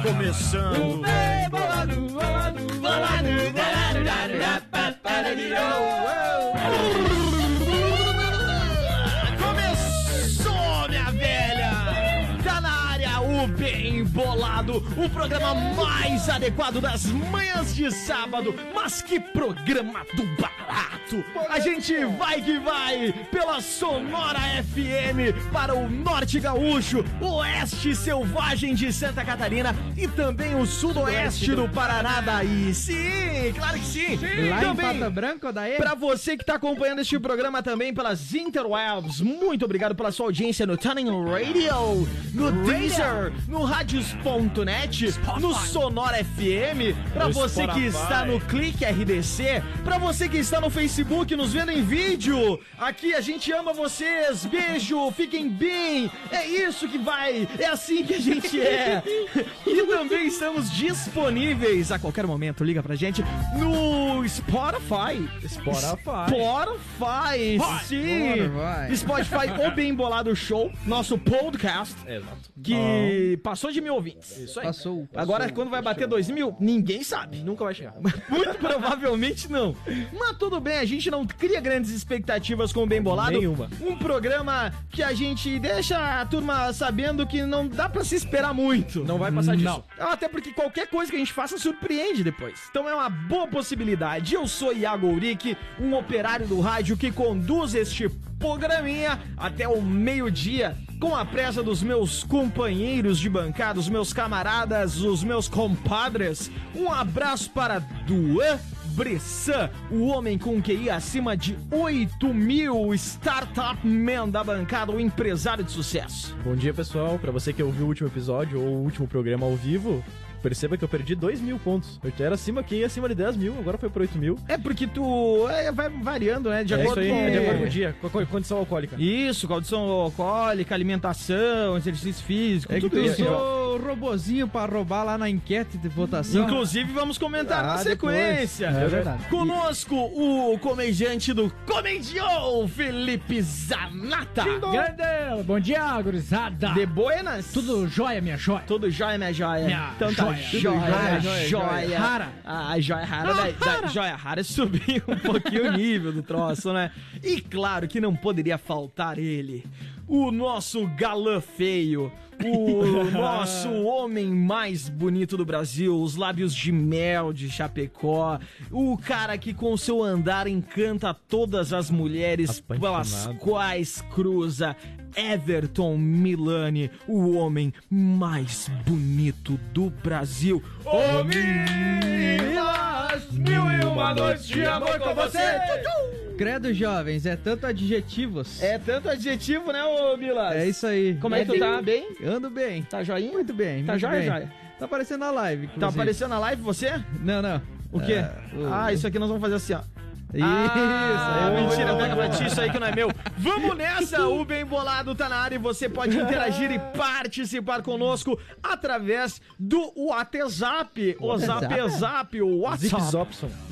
começando. Começou, minha velha! Tá na área o Bem Bolado, o programa mais adequado das manhãs de sábado. Mas que programa do barato! A gente vai que vai pela Sonora FM para o Norte Gaúcho, Oeste Selvagem de Santa Catarina e também o Sudoeste do Paraná daí. Sim, claro que sim! Lá em também Pata Branca, daí? Pra você que tá acompanhando este programa também pelas interwebs, muito obrigado pela sua audiência no Tuning Radio, no Deezer, no Radios.net, no Sonora FM, pra No você que está no Clique RDC, pra você que está no Facebook nos vendo em vídeo, aqui a gente ama vocês, beijo, fiquem bem, é isso que vai, é assim que a gente é. e também estamos disponíveis a qualquer momento, liga pra gente no Spotify. Spotify. Spotify, sim. Spotify. Spotify, o Bem Bolado Show, nosso podcast, Exato. que passou de mil ouvintes. Isso aí. Passou. Agora, quando vai bater dois mil, ninguém sabe. Nunca vai chegar. Muito provavelmente não. Mas tudo bem, a gente não cria grandes expectativas com o Bem Bolado. Nenhuma. Um programa que a gente deixa a turma sabendo que não dá pra se esperar muito. Não vai passar disso. Até porque qualquer coisa que a gente faça surpreende depois. Então é uma boa possibilidade. Eu sou Iago Uric, um operário do rádio que conduz este programinha até o meio-dia com a presa dos meus companheiros de bancada, os meus camaradas, os meus compadres. Um abraço para Duan Bressan, o homem com QI acima de 8 mil, startup man da bancada, o empresário de sucesso. Bom dia, pessoal. Pra você que ouviu o último episódio ou o último programa ao vivo, perceba que eu perdi 2 mil pontos. Eu era acima aqui, acima de 10 mil, agora foi por 8 mil. É porque tu é, vai variando, né? De é acordo aí, com... é de acordo com o dia, com a co- condição alcoólica. Isso, condição alcoólica, alimentação, exercício físico, É tudo tu isso. usou o robozinho pra roubar lá na enquete de votação. Inclusive, vamos comentar Ah, na depois. sequência. É verdade. Conosco, o comediante do Comedião, Felipe Zanata. Grande! Bom dia, gurizada! De buenas? Tudo jóia, minha jóia! Tudo jóia, minha joia. Minha então tá joia. joia, joia. Rara. Ah, a joia rara, da, da joia rara subiu um pouquinho o nível do troço, né? E claro que não poderia faltar ele, o nosso galã feio, o nosso homem mais bonito do Brasil, os lábios de mel de Chapecó, o cara que com seu andar encanta todas as mulheres pelas quais cruza Everton Milani, o homem mais bonito do Brasil. Ô Milas, mil e uma noites de amor com você. Credo, jovens, é tanto adjetivos. É tanto adjetivo, né, ô Milas? É isso aí. Como é que tu tá? Bem? Ando bem. Tá joinha? Muito bem. Tá muito joia, bem. joia? Tá aparecendo na live. Tá inclusive. aparecendo na live você? Não, não. O quê? O- Ah, isso aqui nós vamos fazer assim, ó. Isso, Ah, aí, mentira, pega pra ti, isso aí que não é meu. Vamos nessa, o Bem Bolado tá na área e você pode interagir e participar conosco através do WhatsApp, o Zap WhatsApp. Zap, o WhatsApp.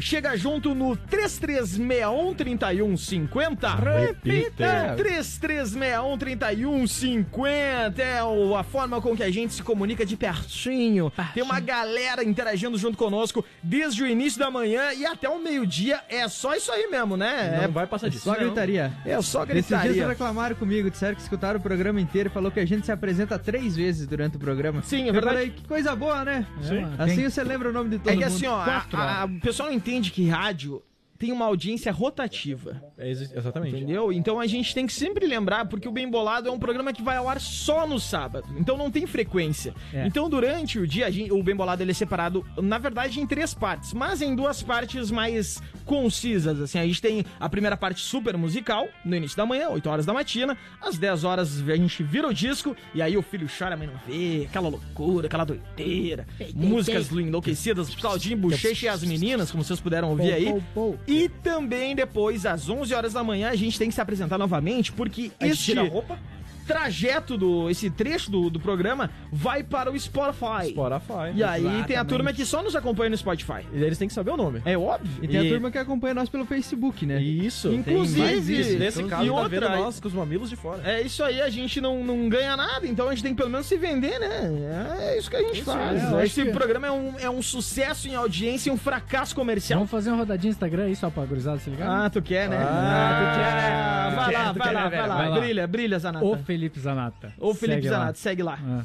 Chega junto no 33613150. Repita. 33613150 é o- a forma com que a gente se comunica de pertinho. Tem uma galera interagindo junto conosco desde o início da manhã e até o meio-dia. É só isso aí mesmo, né? Não é vai passar disso. Só Não. gritaria. É só Esses dias gritaria. reclamaram comigo, disseram que escutaram o programa inteiro e falou que a gente se apresenta três vezes durante o programa. Sim, é Eu verdade. falei, que coisa boa, né? Sim. Assim você lembra o nome de todo É que mundo. assim, ó, a- Quatro, a- ó. o pessoal não entende que rádio tem uma audiência rotativa. É ex- exatamente. Entendeu? Então a gente tem que sempre lembrar, porque o Bem Bolado é um programa que vai ao ar só no sábado. Então não tem frequência. É. Então durante o dia, a gente- o Bem Bolado ele é separado, na verdade, em três partes, mas em duas partes mais concisas. Assim, a gente tem a primeira parte super musical, no início da manhã, 8 horas da matina. Às 10 horas a gente vira o disco, e aí o filho chora, a mãe não vê, aquela loucura, aquela doideira. músicas enlouquecidas, Claudinho Bochecha e as meninas, como vocês puderam ouvir aí. Pou, pou, pou. E também depois, às 11 horas da manhã, a gente tem que se apresentar novamente, porque A gente este... tira a roupa. Trajeto do. esse trecho do, do programa vai para o Spotify. Spotify. E aí tem a Exatamente. turma que só nos acompanha no Spotify. E eles têm que saber o nome. É óbvio. E tem a turma que acompanha nós pelo Facebook, né? Isso. Inclusive, isso. Nesse e caso, tá outra, vendo nós com os mamilos de fora. É isso aí, a gente não, não ganha nada, então a gente tem que pelo menos se vender, né? É isso que a gente faz. é, Esse que- programa é um, é um sucesso em audiência e um fracasso comercial. Vamos fazer uma rodadinha Instagram aí só pra gurizada se ligar? Ah, tu quer, né? Ah, tu quer, né? tu Vai quer, lá, tu vai lá, né, vai lá. Vai lá. Brilha, brilha, Zanata. Felipe Zanata. Ô, Felipe Segue lá. Zanata, segue lá. Ah.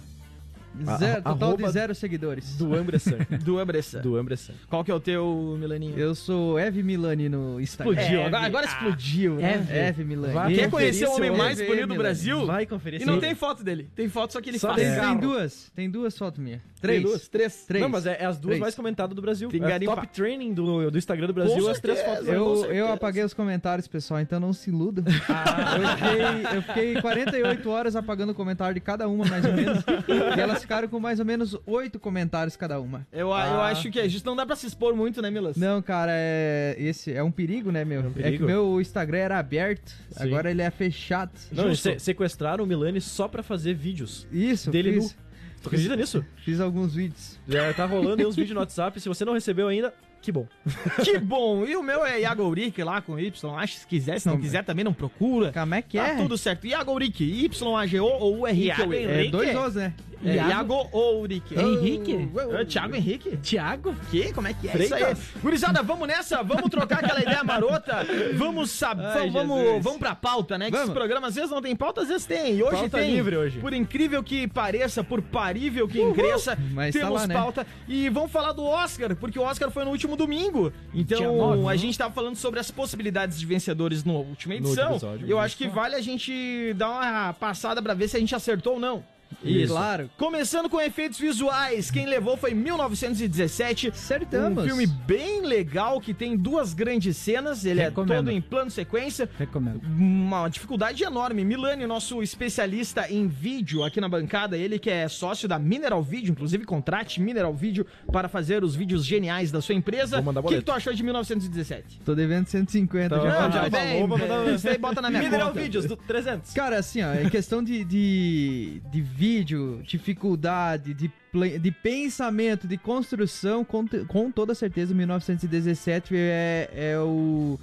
Zero, A- total de zero seguidores. Do Ambressan. Do Ambressan. Do Ambressan. Qual que é o teu, Milaninho? Eu sou Eve Milani no Instagram. Explodiu, É, agora, agora explodiu, né? É, Eve Milani. Vai Quer conhecer o homem mais EV, bonito do. Brasil? Vai conferir E não tem foto dele. Tem foto só que ele Só faz. Tem, tem duas. Tem duas fotos minhas. Três. duas? Três? Três. Não, mas é, é as duas Três. mais comentadas do Brasil. Tem é top training do, do Instagram do Brasil, Com as três certeza. fotos. com Eu, eu apaguei os comentários, pessoal, então não se iludam. eu, fiquei, eu fiquei 48 horas apagando o comentário de cada uma, mais ou menos. e elas ficaram com mais ou menos 8 comentários cada uma. Eu, eu Ah. acho que é justo. Não dá pra se expor muito, né, Milas? Não, cara, é, esse é um perigo, né, meu? É um É, que perigo. meu Instagram era aberto, Sim. agora ele é fechado. Não, se- sequestraram o Milani só pra fazer vídeos. Isso, Dele fiz, Tu acredita nisso? fiz alguns vídeos. Já tá rolando aí uns vídeos no WhatsApp. Se você não recebeu ainda, que bom. Que bom! E o meu é Iago Uric lá com Y. Acho que se quiser, se não quiser também não procura. Como é que Tá é? tudo certo. Iago Uric, Y-A-G-O ou U-R-I-Q? Iago É dois Os, né? É, Iago- Iago ou Uric? Henrique? É, Thiago Henrique? Tiago? Que? Como é que é Freitas? isso aí? Gurizada, vamos nessa? Vamos trocar aquela ideia marota? Vamos saber, Ai, vamos, Jesus. vamos pra pauta, né? Que Vamos. esse programa às vezes não tem pauta, às vezes tem. E hoje Pauta tem. livre hoje. Por incrível que pareça, por parível que cresça, Mas tá temos lá, né? pauta. E vamos falar do Oscar, porque o Oscar foi no último domingo. Então, nove, a né? gente tava falando sobre as possibilidades de vencedores na última No edição. último episódio. Eu acho que vale a gente dar uma passada pra ver se a gente acertou ou não. Isso. Claro. Começando com efeitos visuais, quem levou foi 1917. Acertamos. Um filme bem legal que tem duas grandes cenas. Ele Recomendo. é todo em plano sequência. Recomendo. Uma dificuldade enorme. Milani, nosso especialista em vídeo aqui na bancada, ele que é sócio da Mineral Video, inclusive contrate Mineral Video para fazer os vídeos geniais da sua empresa. O que, que tu achou de 1917? Tô devendo 150 Então, já. Não, já já falou, aí bota na minha Mineral conta. Vídeos do 300. Cara, assim, ó, em questão de, de, de vídeo, dificuldade, de, de pensamento, de construção, com, com toda certeza, 1917 é, é o.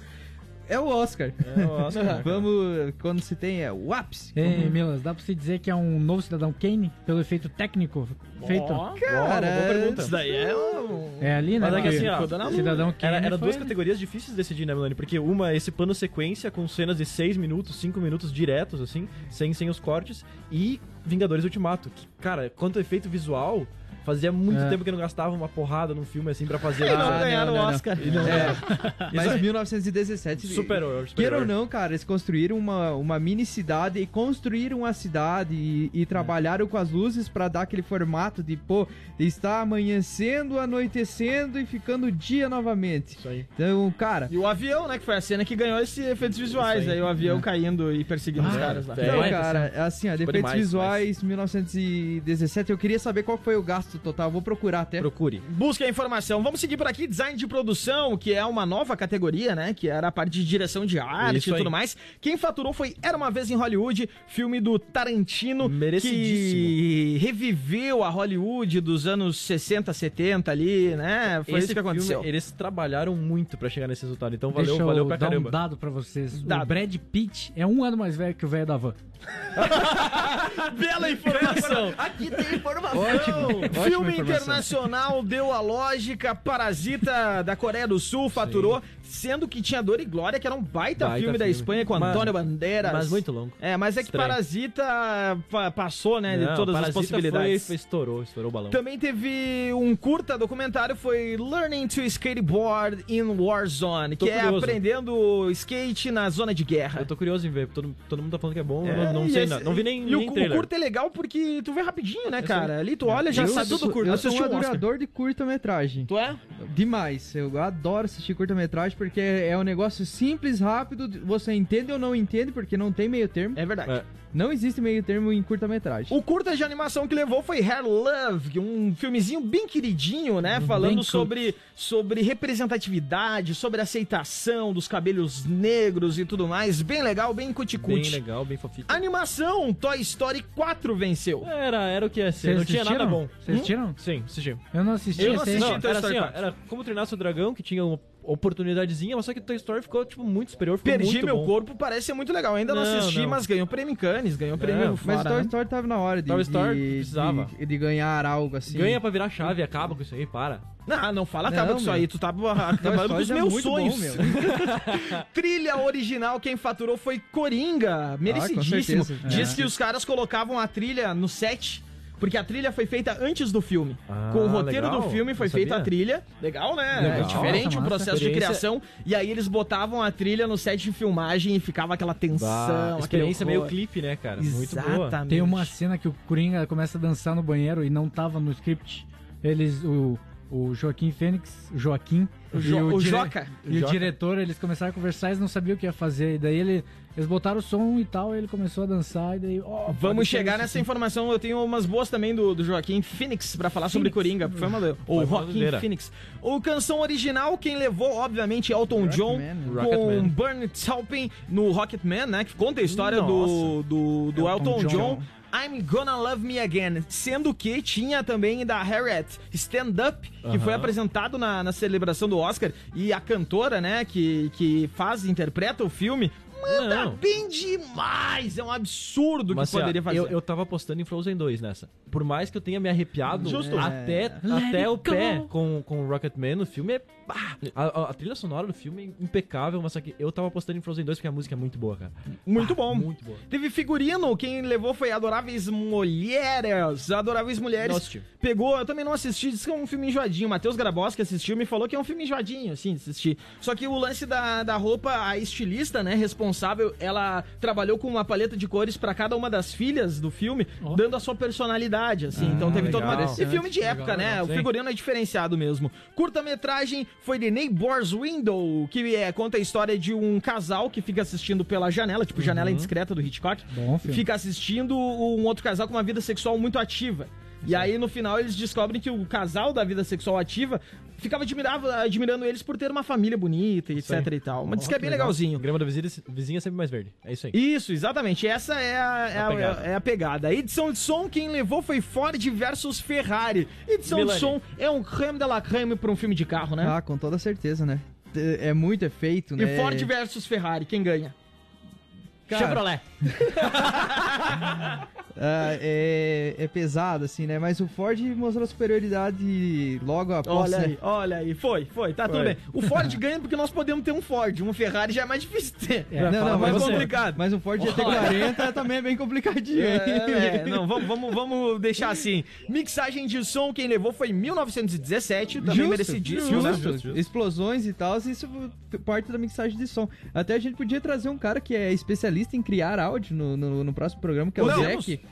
É o Oscar. É, o Oscar, né? Vamos, quando se tem, é o ápice. Ei, Milas, dá pra você dizer que é um novo Cidadão Kane pelo efeito técnico feito? Ó, Cara, boa pergunta. Isso daí é um... É ali, né? Mas é que assim, ó, Cidadão Kane Era, era duas categorias difíceis de decidir, né, Melanie? Porque uma é esse plano sequência com cenas de 6 minutos, 5 minutos diretos, assim, sem, sem os cortes, e Vingadores Ultimato. Que, cara, quanto efeito visual, fazia muito É. tempo que não gastava uma porrada num filme assim pra fazer. E não Ah, ganharam não, o não, não. Oscar. É, mas 1917. Superou, eu Queira ou não, cara, eles construíram uma, uma mini cidade e construíram a cidade e, e trabalharam com as luzes pra dar aquele formato de, pô, está amanhecendo, anoitecendo e ficando dia novamente. Isso aí. Então, cara, E o avião, né? Que foi a cena que ganhou esses efeitos visuais. Isso aí. Aí. o avião caindo e perseguindo os Ah, caras lá. é. não, cara, assim, ó, de Ficou efeitos demais, visuais, 1917, eu queria saber qual foi o gasto total, vou procurar até. Procure. Busque a informação. Vamos seguir por aqui. Design de produção, que é uma nova categoria, né? Que era a parte de direção de arte Isso e aí. tudo mais. Quem faturou foi Era Uma Vez em Hollywood, filme do Tarantino. Merecidíssimo. Que reviveu a Hollywood dos anos 60, 70 ali, né? Foi Esse isso que aconteceu. Filme, eles trabalharam muito pra chegar nesse resultado, então valeu, Deixa eu valeu pra dar caramba. um dado pra vocês. Dado. O Brad Pitt é um ano mais velho que o velho da van. Bela informação. Aqui tem informação! Ótimo. Filme internacional deu a lógica. Parasita da Coreia do Sul faturou, sendo que tinha Dor e Glória, que era um baita, Baita filme, da filme. Espanha com Mas- Antônio Bandeiras. Mas muito longo. É, mas é que Estranho. Parasita pa- passou, né, de Não, todas as Parasita possibilidades. Foi, estourou, estourou o balão. Também teve um curta documentário, foi Learning to Skateboard in Warzone, Tô que é curioso. aprendendo skate na zona de guerra. Eu tô curioso em ver, todo, todo mundo tá falando que é bom, É, não, não sei esse- nada. Não vi nem, E o, nem o trailer. curto é legal porque tu vê rapidinho, né, cara? Ali tu olha, já sabe tudo curto. eu sou um Oscar. adorador de curta-metragem. Tu é? Demais. Eu adoro assistir curta-metragem porque é um negócio simples, rápido. Você entende ou não entende, porque não tem meio termo. É verdade. É. Não existe meio termo em curta-metragem. O curta de animação que levou foi Hair Love, um filmezinho bem queridinho, né? Bem Falando sobre, sobre representatividade, sobre aceitação dos cabelos negros e tudo mais. Bem legal, bem Bem cuticute. legal, bem fofinho. Animação, Toy Story 4 venceu. Era, era o que ia ser. Vocês Não tinha nada bom. Vocês assistiram? Sim, assisti. Eu não assisti. Eu não assisti. Não, Toy era Story assim, ó, 4. era como treinar seu dragão, que tinha uma oportunidadezinha, mas só que Toy Story ficou, tipo, muito superior, ficou Perdi muito meu bom. corpo, parece ser muito legal. Ainda não, Não, assisti, não. mas ganhou prêmio em Cannes, ganhou prêmio Mas fora. Toy né? Story tava na hora de, Toy Story de, precisava. de, de ganhar algo assim. Ganha pra virar chave, acaba com isso aí, para. Não, não fala acaba Não, com isso meu. aí. Tu tá acabando com os é meus sonhos. meu. Trilha original, quem faturou foi Coringa. Merecidíssimo. certeza. Diz É. que os caras colocavam a trilha no set. Porque a trilha foi feita antes do filme. Ah, Com o roteiro legal. do filme foi feita a trilha. Legal, né? Legal. É diferente Massa, o processo de criação. E aí eles botavam a trilha no set de filmagem e ficava aquela tensão. Bah, aquele experiência meio clipe, né, cara? Muito boa. Exatamente. Tem uma cena que o Coringa começa a dançar no banheiro e não tava no script. Eles, o, o Joaquim Fênix, o Joaquim O, e Jo- o dire- Joca. E o Joca. diretor, eles começaram a conversar, eles não sabiam o que ia fazer. E daí ele, eles botaram o som e tal, ele começou a dançar e daí. ó, pode Vamos chegar isso nessa informação. Eu tenho umas boas também do, do Joaquim Phoenix pra falar sobre Phoenix. Coringa. Foi uma, ou Foi uma Joaquim. Phoenix. O canção original, quem levou, obviamente, Elton John Rocketman, né? com Rocketman. Bernie Taupin no Rocketman, né? Que conta a história do, Nossa. do, do Elton, Elton John. John. I'm Gonna Love Me Again. Sendo que tinha também da Harriet Stand Up, que foi Aham. apresentado na, na celebração do Oscar. E a cantora, né, que, que faz, interpreta o filme, manda Não. bem demais. É um absurdo Mas, que assim, poderia fazer. Eu, eu tava apostando em Frozen 2 nessa. Por mais que eu tenha me arrepiado Justo. até, Let até o pé go. com, com o Rocketman, o filme é. A, a- trilha sonora do filme é impecável, mas só que eu tava apostando em Frozen 2 porque a música é muito boa, cara. Muito Pá, bom. Muito boa. Teve figurino, quem levou foi Adoráveis Mulheres. Adoráveis Mulheres. Assisti. Pegou, eu também não assisti, disse que é um filme enjoadinho. Matheus Graboski assistiu me falou que é um filme enjoadinho, assim, de assistir. Só que o lance da, da roupa, a estilista, né, responsável, ela trabalhou com uma paleta de cores pra cada uma das filhas do filme, Ó. dando a sua personalidade, assim. Ah, então teve toda uma. legal. E filme de época, Legal, né? legal. O figurino é diferenciado mesmo. Curta-metragem foi The Neighbor's Window, que é, conta a história de um casal que fica assistindo pela janela, tipo janela indiscreta do Hitchcock. Bom filme. Fica assistindo um outro casal com uma vida sexual muito ativa. E aí, no final, eles descobrem que o casal da vida sexual ativa ficava admirava, admirando eles por ter uma família bonita, etc e tal. Mas diz Ó, que é bem legal. legalzinho. O grama da vizinha, vizinha é sempre mais verde. É isso aí. Isso, exatamente. Essa é a, é a, A pegada. é a pegada. Edição de som, quem levou foi Ford versus Ferrari. Edição Milani. de som é um creme de la creme pra um filme de carro, né? Ah, com toda certeza, né? É muito efeito, né? E Ford versus Ferrari, quem ganha? Cara, Chevrolet. ah, é, é pesado, assim, né? Mas o Ford mostrou superioridade logo após. Olha né? aí, olha aí. Foi, foi. Tá tudo Foi. bem. O Ford ganha porque nós podemos ter um Ford. Um Ferrari já é mais difícil de ter. É, Não, não, você. complicado. mas o Ford GT40 também é bem complicadinho, hein? É, é, não, vamos, vamos, vamos deixar assim. Mixagem de som, quem levou foi 1917, também Justo, merecidíssimo, né? justo. Justo, justo. Explosões e tal, isso parte da mixagem de som. Até a gente podia trazer um cara que é especialista em criar áudio no, no, no próximo programa, que é o Podemos. Zeke.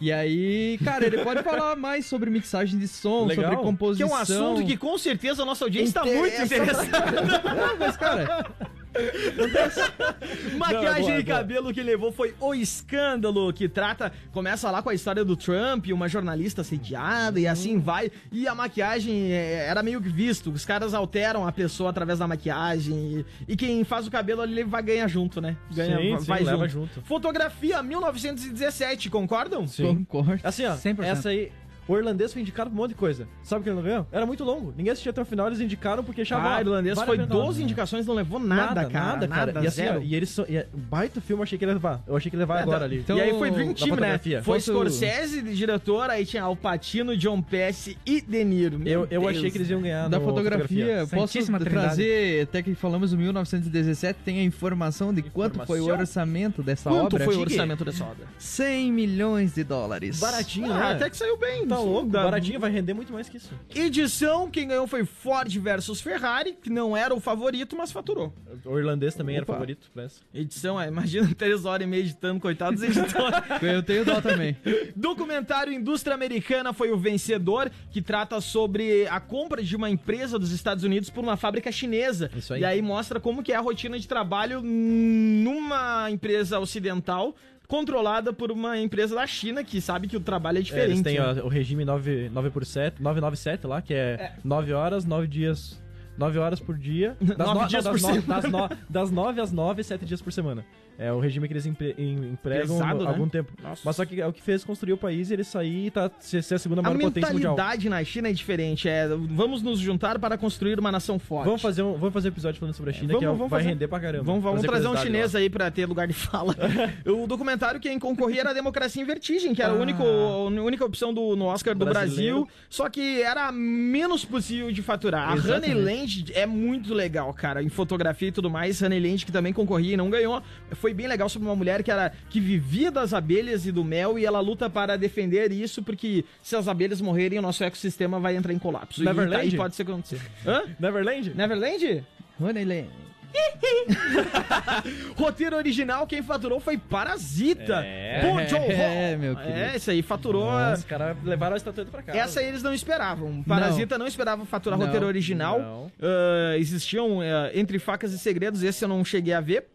E aí, cara, ele pode falar mais sobre mixagem de som, Legal. sobre Que é composição. um assunto que com certeza a nossa audiência está muito Interessa interessada. Não, mas, cara, Maquiagem Não, boa, e boa. cabelo que levou foi O Escândalo, que trata, começa lá com a história do Trump, uma jornalista assediada e assim vai. E a maquiagem é, era meio que visto, os caras alteram a pessoa através da maquiagem e, e quem faz o cabelo ali vai ganhar junto, né? Ganha, Sim, vai sim, junto. junto. Fotografia 1917, concordam? Sim. concordo. Assim, ó, 100%. essa aí. O irlandês foi indicado pra um monte de coisa. Sabe por que ele não ganhou? Era muito longo. Ninguém assistia até o final, eles indicaram porque achavam. Ah, ó, irlandês vale foi a pena. 12 indicações, não levou nada, cara. Nada, cara. e assim, ó, zero. e eles são. E é, baita filme, eu achei que ele ia levar. Eu achei que ele ia levar agora ali. então- e aí foi 20 time, né? fotografia. Foi Fosse o- Scorsese de diretor, aí tinha Al Pacino, John Pesci e De Niro. Meu eu, eu Deus. achei que eles iam ganhar. Da no fotografia, posso Trindade. trazer, até que falamos em 1917, tem a informação de quanto foi o orçamento dessa Quanto obra? foi o orçamento dessa obra? 100 milhões de dólares. Baratinho, Ah, né? até que saiu bem, Tá louco, Da- baratinho, vai render muito mais que isso. Edição, quem ganhou foi Ford versus Ferrari, que não era o favorito, mas faturou. O irlandês também era Opa. favorito pra essa. Edição, é, imagina três horas e meia editando, coitados editores. Eu tenho dó também. Documentário Indústria Americana foi o vencedor, que trata sobre a compra de uma empresa dos Estados Unidos por uma fábrica chinesa. Isso aí. E aí mostra como que é a rotina de trabalho numa empresa ocidental controlada por uma empresa da China que sabe que o trabalho é É, diferente. eles têm né? ó, o regime 9, 9 por 7, 997 lá, que é, 9 horas, 9 dias. 9 horas por dia. Das Nove no- dias não, por no- semana. das, no- das 9 às 9, 7 dias por semana. É o regime que eles empre- em- empregam Pesado, há né? algum tempo. Nossa. Mas só que é o que fez construir o país e ele sair e tá, ser, ser a segunda A maior potência mundial. mentalidade na China é diferente. É, vamos nos juntar para construir uma nação forte. Vamos fazer, um, vamos fazer um episódio falando sobre a China, Vamos- que é- vamos vai fazer. render pra caramba. Vamos, vamos trazer um chinês lá. aí pra ter lugar de fala. o documentário quem concorria era a Democracia em Vertigem, que era a, Ah. única, a única opção do, no Oscar do Brasileiro. Brasil, só que era menos possível de faturar. A Exatamente. Honeyland é muito legal, cara, em fotografia e tudo mais. Honeyland que também concorria e não ganhou. Foi bem legal sobre uma mulher que era que vivia das abelhas e do mel e ela luta para defender isso, porque se as abelhas morrerem, o nosso ecossistema vai entrar em colapso. E Neverland? aí pode ser acontecer. Hã? Neverland? Neverland? Honeyland. Roteiro original, quem faturou foi Parasita. É. Joon-ho. É, meu querido. É, esse aí faturou. Nossa, os caras levaram a estatueta pra casa. Essa aí eles não esperavam. Parasita não, esperava faturar Não, roteiro original. não. Ah, existiam ah, Entre Facas e Segredos, esse eu não cheguei a ver.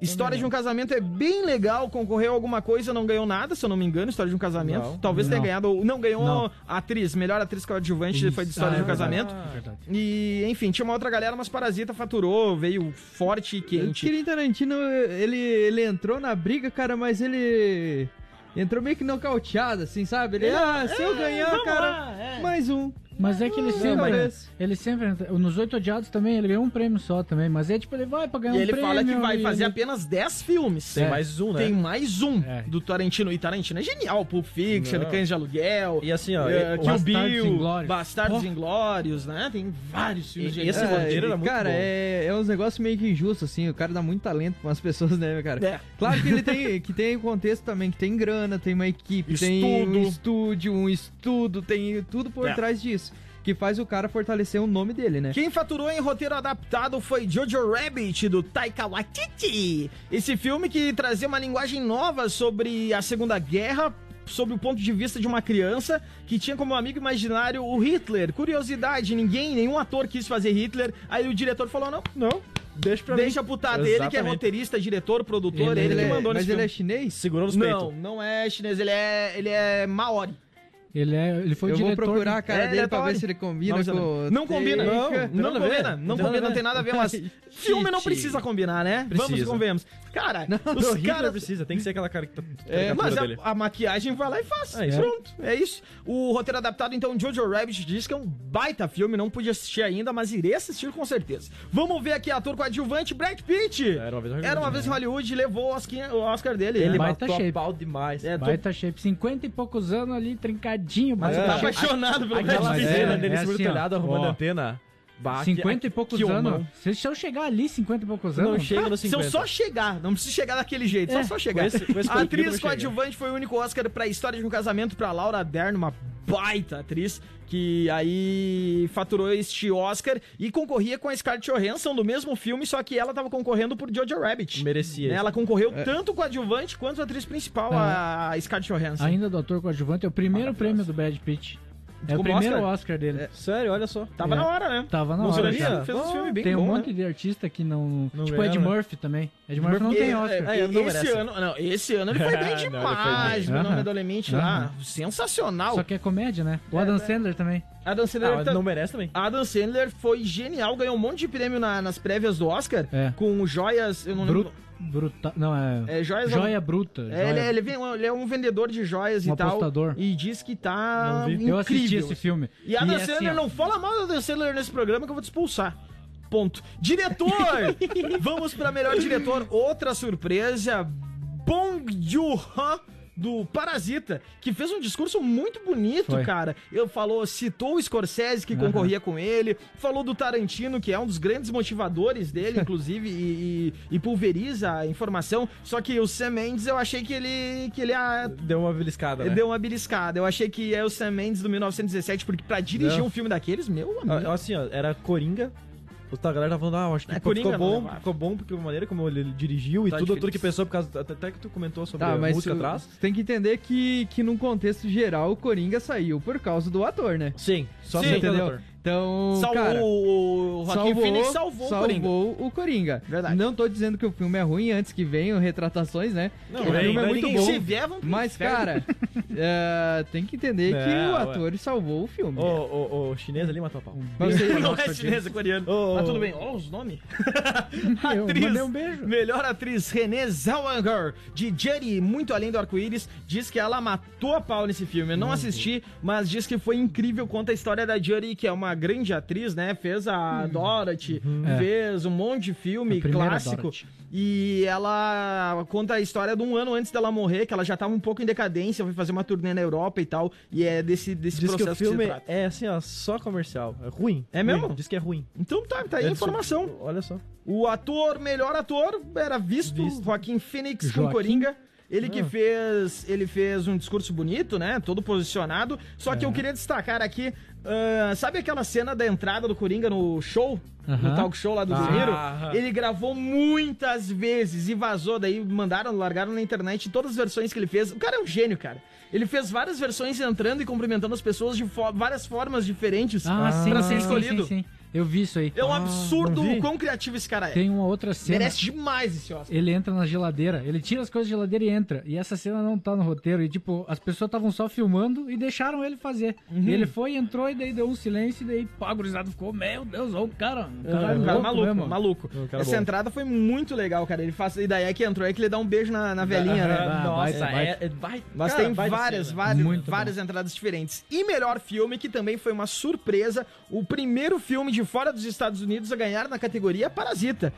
História de um casamento é bem legal, concorreu alguma coisa, não ganhou nada, se eu não me engano, História de um casamento. Não. Talvez tenha Não. ganhado, não ganhou Não. a atriz, melhor atriz coadjuvante foi de História Ah, de um é casamento. Ah, Verdade. E, enfim, tinha uma outra galera, mas Parasita faturou, veio forte e O quente. Quentin Tarantino, ele, ele entrou na briga, cara, mas ele entrou meio que nocauteado, assim, sabe? Ele, ah, se eu ganhar, vamos cara, lá, é. mais um. Mas é que ele Não, sempre. Ele sempre. Nos Oito Odiados também, ele ganhou um prêmio só também. Mas é tipo, ele vai pra ganhar E um ele prêmio. fala que vai e fazer ele- apenas 10 filmes. Tem É. mais um, né? Tem mais um É. do Tarantino. E Tarantino é genial. Pulp Fiction, Não. Cães de Aluguel, E assim, ó, eh, o Kill Bastardos Bill, Inglórios. Bastardos Oh. Inglórios, né? Tem vários filmes E- e esse roteiro era muito cara, bom. é, é uns negócios meio que injustos, assim. O cara dá muito talento pra umas pessoas, né, cara? É. Claro que ele tem, que tem contexto também, que tem grana, tem uma equipe, tem Estudo. um estúdio, um estudo, tem tudo por É. trás disso. Que faz o cara fortalecer o nome dele, né? Quem faturou em roteiro adaptado foi Jojo Rabbit, do Taika Waititi. Esse filme que trazia uma linguagem nova sobre a Segunda Guerra, sob o ponto de vista de uma criança que tinha como amigo imaginário o Hitler. Curiosidade, ninguém, nenhum ator quis fazer Hitler. Aí o diretor falou, não, Não, deixa pra deixa mim. tá dele, que é roteirista, diretor, produtor, Ele- ele, Ele que é- mandou mas nesse ele é filme. chinês? Segurou nos Não, peitos. não é chinês, ele é, ele é maori. Ele, é, ele foi eu vou diretor. procurar a de- cara É, dele ele é pra ver se ele combina Nova com... Não combina, Tem- não, não a ver. combina, não Não combina, a não tem nada a ver, mas filme não precisa combinar, né? Vamos e Precisa. convenhamos. Cara, Não, os caras... precisa, tem que ser aquela carica- É, mas a, dele. a maquiagem vai lá e faz. É isso. Pronto, é isso. O roteiro adaptado, então, Jojo Rabbit diz que é um baita filme, não pude assistir ainda, mas irei assistir com certeza. Vamos ver aqui ator coadjuvante, Brad Pitt. Era uma vez em Hollywood, Era uma vez em né? Hollywood e levou o Oscar, o dele. Ele né? Baita matou shape. a pau demais. É, tô- Baita shape. 50 e poucos anos ali, trincadinho. Mas baita tá É. shape. apaixonado pelo Aquela Mas é, cena né? dele é assim, ó. arrumando Ó. antena. Bah, 50 que- e poucos anos. Se se eu chegar ali, 50 e poucos Não anos. chega nos Se 50. eu só chegar, não precisa chegar daquele jeito, só É, só chegar. com esse- com esse a atriz coadjuvante foi o único Oscar pra história de um casamento pra Laura Dern, uma baita atriz que aí faturou este Oscar e concorria com a Scarlett Johansson do mesmo filme, só que ela tava concorrendo por Jojo Rabbit. Merecia. Né. Ela concorreu tanto com a adjuvante quanto a atriz principal, a Scarlett Johansson. Ainda do ator coadjuvante, é o primeiro prêmio do Brad Pitt. É o primeiro Oscar? Oscar, dele. Sério, olha só. Tava É. na hora, né? Tava na Não hora. já. Fez um filme bem Tem um bom, monte né? de artista que não. Não tipo ganharam, Ed né? Murphy também. Ed Murphy não tem Oscar. é, É, não esse merece. ano, não, esse ano ele foi bem demais, meu nome Limite lá, sensacional. Só que é comédia, né? O Adam Sandler também. Adam Sandler, Ah, tá- não merece também. Adam Sandler foi genial, ganhou um monte de prêmio na- nas prévias do Oscar, É. com joias, eu não lembro. Bruta... Não, é. É, joias Joia bruta. É, joia- ele, é, ele é um vendedor de joias Um e tal. apostador. E diz que tá incrível. Eu assisti esse filme. E Adam é Sandler, assim, não fala mal do Adam Sandler nesse programa que eu vou te expulsar. Ponto. Diretor! Vamos pra melhor diretor. Outra surpresa. Bong Joon-ho do Parasita, que fez um discurso muito bonito, Foi. cara. Ele falou, citou o Scorsese, que Aham. concorria com ele, falou do Tarantino, que é um dos grandes motivadores dele, inclusive, e, e- e pulveriza a informação. Só que o Sam Mendes, eu achei que ele, que ele ah, Deu uma beliscada, né? deu uma beliscada. Eu achei que é o Sam Mendes do 1917, porque pra dirigir Não. um filme daqueles, meu amigo. Assim, ó, era Coringa. A galera tava falando, ah, eu acho que É, ficou Coringa bom, não, ficou bom porque a maneira como ele dirigiu e Tá tudo, difícil. tudo que pensou, por causa, até, que tu comentou sobre Tá, a mas música atrás. tem que entender que, que num contexto geral o Coringa saiu por causa do ator, né? Sim, só Sim, Sim, entendeu? Então, salvou cara, o Joaquim Phoenix, salvou, o Coringa. salvou o Coringa. Verdade. Não tô dizendo que o filme é ruim antes que venham retratações, né? Não, o filme é muito bom. Se vier, pro Mas, cara, é, tem que entender que Não, o ué. ator salvou o filme. O, o, o chinês ali matou a pau. Não Nossa, é chinês, é coreano. Ô, Mas tudo bem. Olha os nomes. Atriz, um beijo. melhor atriz Renée Zellweger, de Judy, Muito Além do Arco-Íris, diz que ela matou a pau nesse filme. Eu não assisti, mas diz que foi incrível. Conta a história da Judy, que é uma grande atriz, né? Fez a Dorothy, É. fez um monte de filme A clássico. Dorothy. E ela conta a história de um ano antes dela morrer, que ela já tava um pouco em decadência, foi fazer uma turnê na Europa e tal. E é desse, desse Diz que processo o filme trata. é assim, ó, só comercial. É ruim. É mesmo? Ruim. Diz que é ruim. Então tá, tá aí a É informação. su- Olha só. O ator, melhor ator, era visto, Visto. Joaquim Phoenix com Joaquim? Coringa. Ele que Ah. fez, ele fez um discurso bonito, né? Todo posicionado. Só que eu queria destacar aqui, ah, sabe aquela cena da entrada do Coringa no show, no Aham. talk show lá do Ah. De Niro? Ele gravou muitas vezes e vazou, daí mandaram, largaram na internet todas as versões que ele fez. O cara é um gênio, cara. Ele fez várias versões entrando e cumprimentando as pessoas de fo- várias formas diferentes Ah, sim, pra sim, ser sim, escolhido. sim, sim. Eu vi isso aí. É um Ah, absurdo o quão criativo esse cara é. Tem uma outra cena. Merece demais esse Oscar. Ele entra na geladeira, ele tira as coisas da geladeira e entra. E essa cena não tá no roteiro. E, tipo, as pessoas estavam só filmando e deixaram ele fazer. Uhum. E ele foi, entrou e daí deu um silêncio. E daí, pá, a gurizada ficou, meu Deus, olha o cara. O cara, é um cara louco maluco, mesmo. maluco. Um cara Essa bom. entrada foi muito legal, cara. Ele faz. E daí é que entrou, é que ele dá um beijo na, na velhinha, né? Ah, Nossa, baita, é, é, vai, Mas cara, tem baita várias, várias, Muito várias entradas diferentes. E melhor filme, que também foi uma surpresa, o primeiro filme de fora dos Estados Unidos a ganhar na categoria Parasita.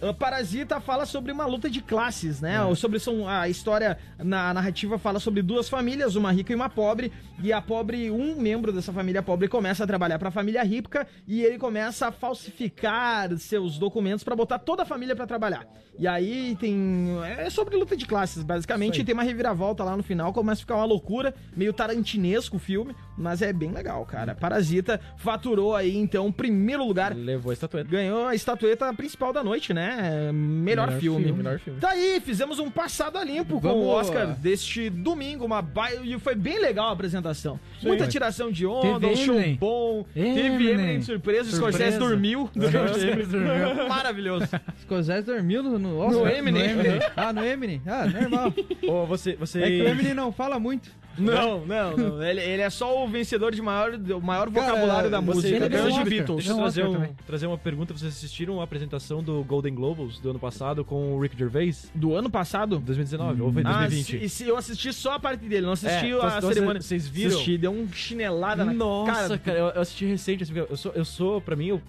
Uh, Parasita fala sobre uma luta de classes, né? Ou Sobre são, a história na narrativa fala sobre duas famílias, uma rica e uma pobre, e a pobre, um membro dessa família pobre começa a trabalhar para a família rica e ele começa a falsificar seus documentos para botar toda a família para trabalhar. E aí tem é sobre luta de classes, basicamente, e tem uma reviravolta lá no final, começa a ficar uma loucura, meio tarantinesco o filme, mas é bem legal, cara. Parasita faturou aí então primeiro lugar Levou a estatueta. ganhou a estatueta principal da noite, né? Melhor, Melhor filme. filme, melhor filme. Tá aí, fizemos um passado a limpo com Vamos- o Oscar deste domingo, uma ba... e foi bem legal a apresentação. Muita tiração de onda, um show Eminem. bom, teve Eminem. Eminem de surpresa, o Scorsese dormiu. Dormiu. Maravilhoso. Scorsese dormiu no, no Oscar? No Eminem. Ah, no Eminem. Ah, normal. Ô, você, você... É que o Eminem não fala muito. Não, não, não. Ele, ele é só o vencedor de maior, do maior Cara, vocabulário da música. ele Ganhou de Oscar. Beatles. Deixa eu trazer, um, também. trazer uma pergunta. Vocês assistiram a apresentação do Golden Globes do ano passado com o Rick Gervais? Do ano passado? 2019 ou foi Ah, 2020? se, se eu assisti só a parte dele, não assisti É, a então, cerimônia. vocês viram? Assisti, deu um chinelada na Nossa, cara, eu, eu assisti recente. assim, eu, sou, eu sou, pra mim, eu-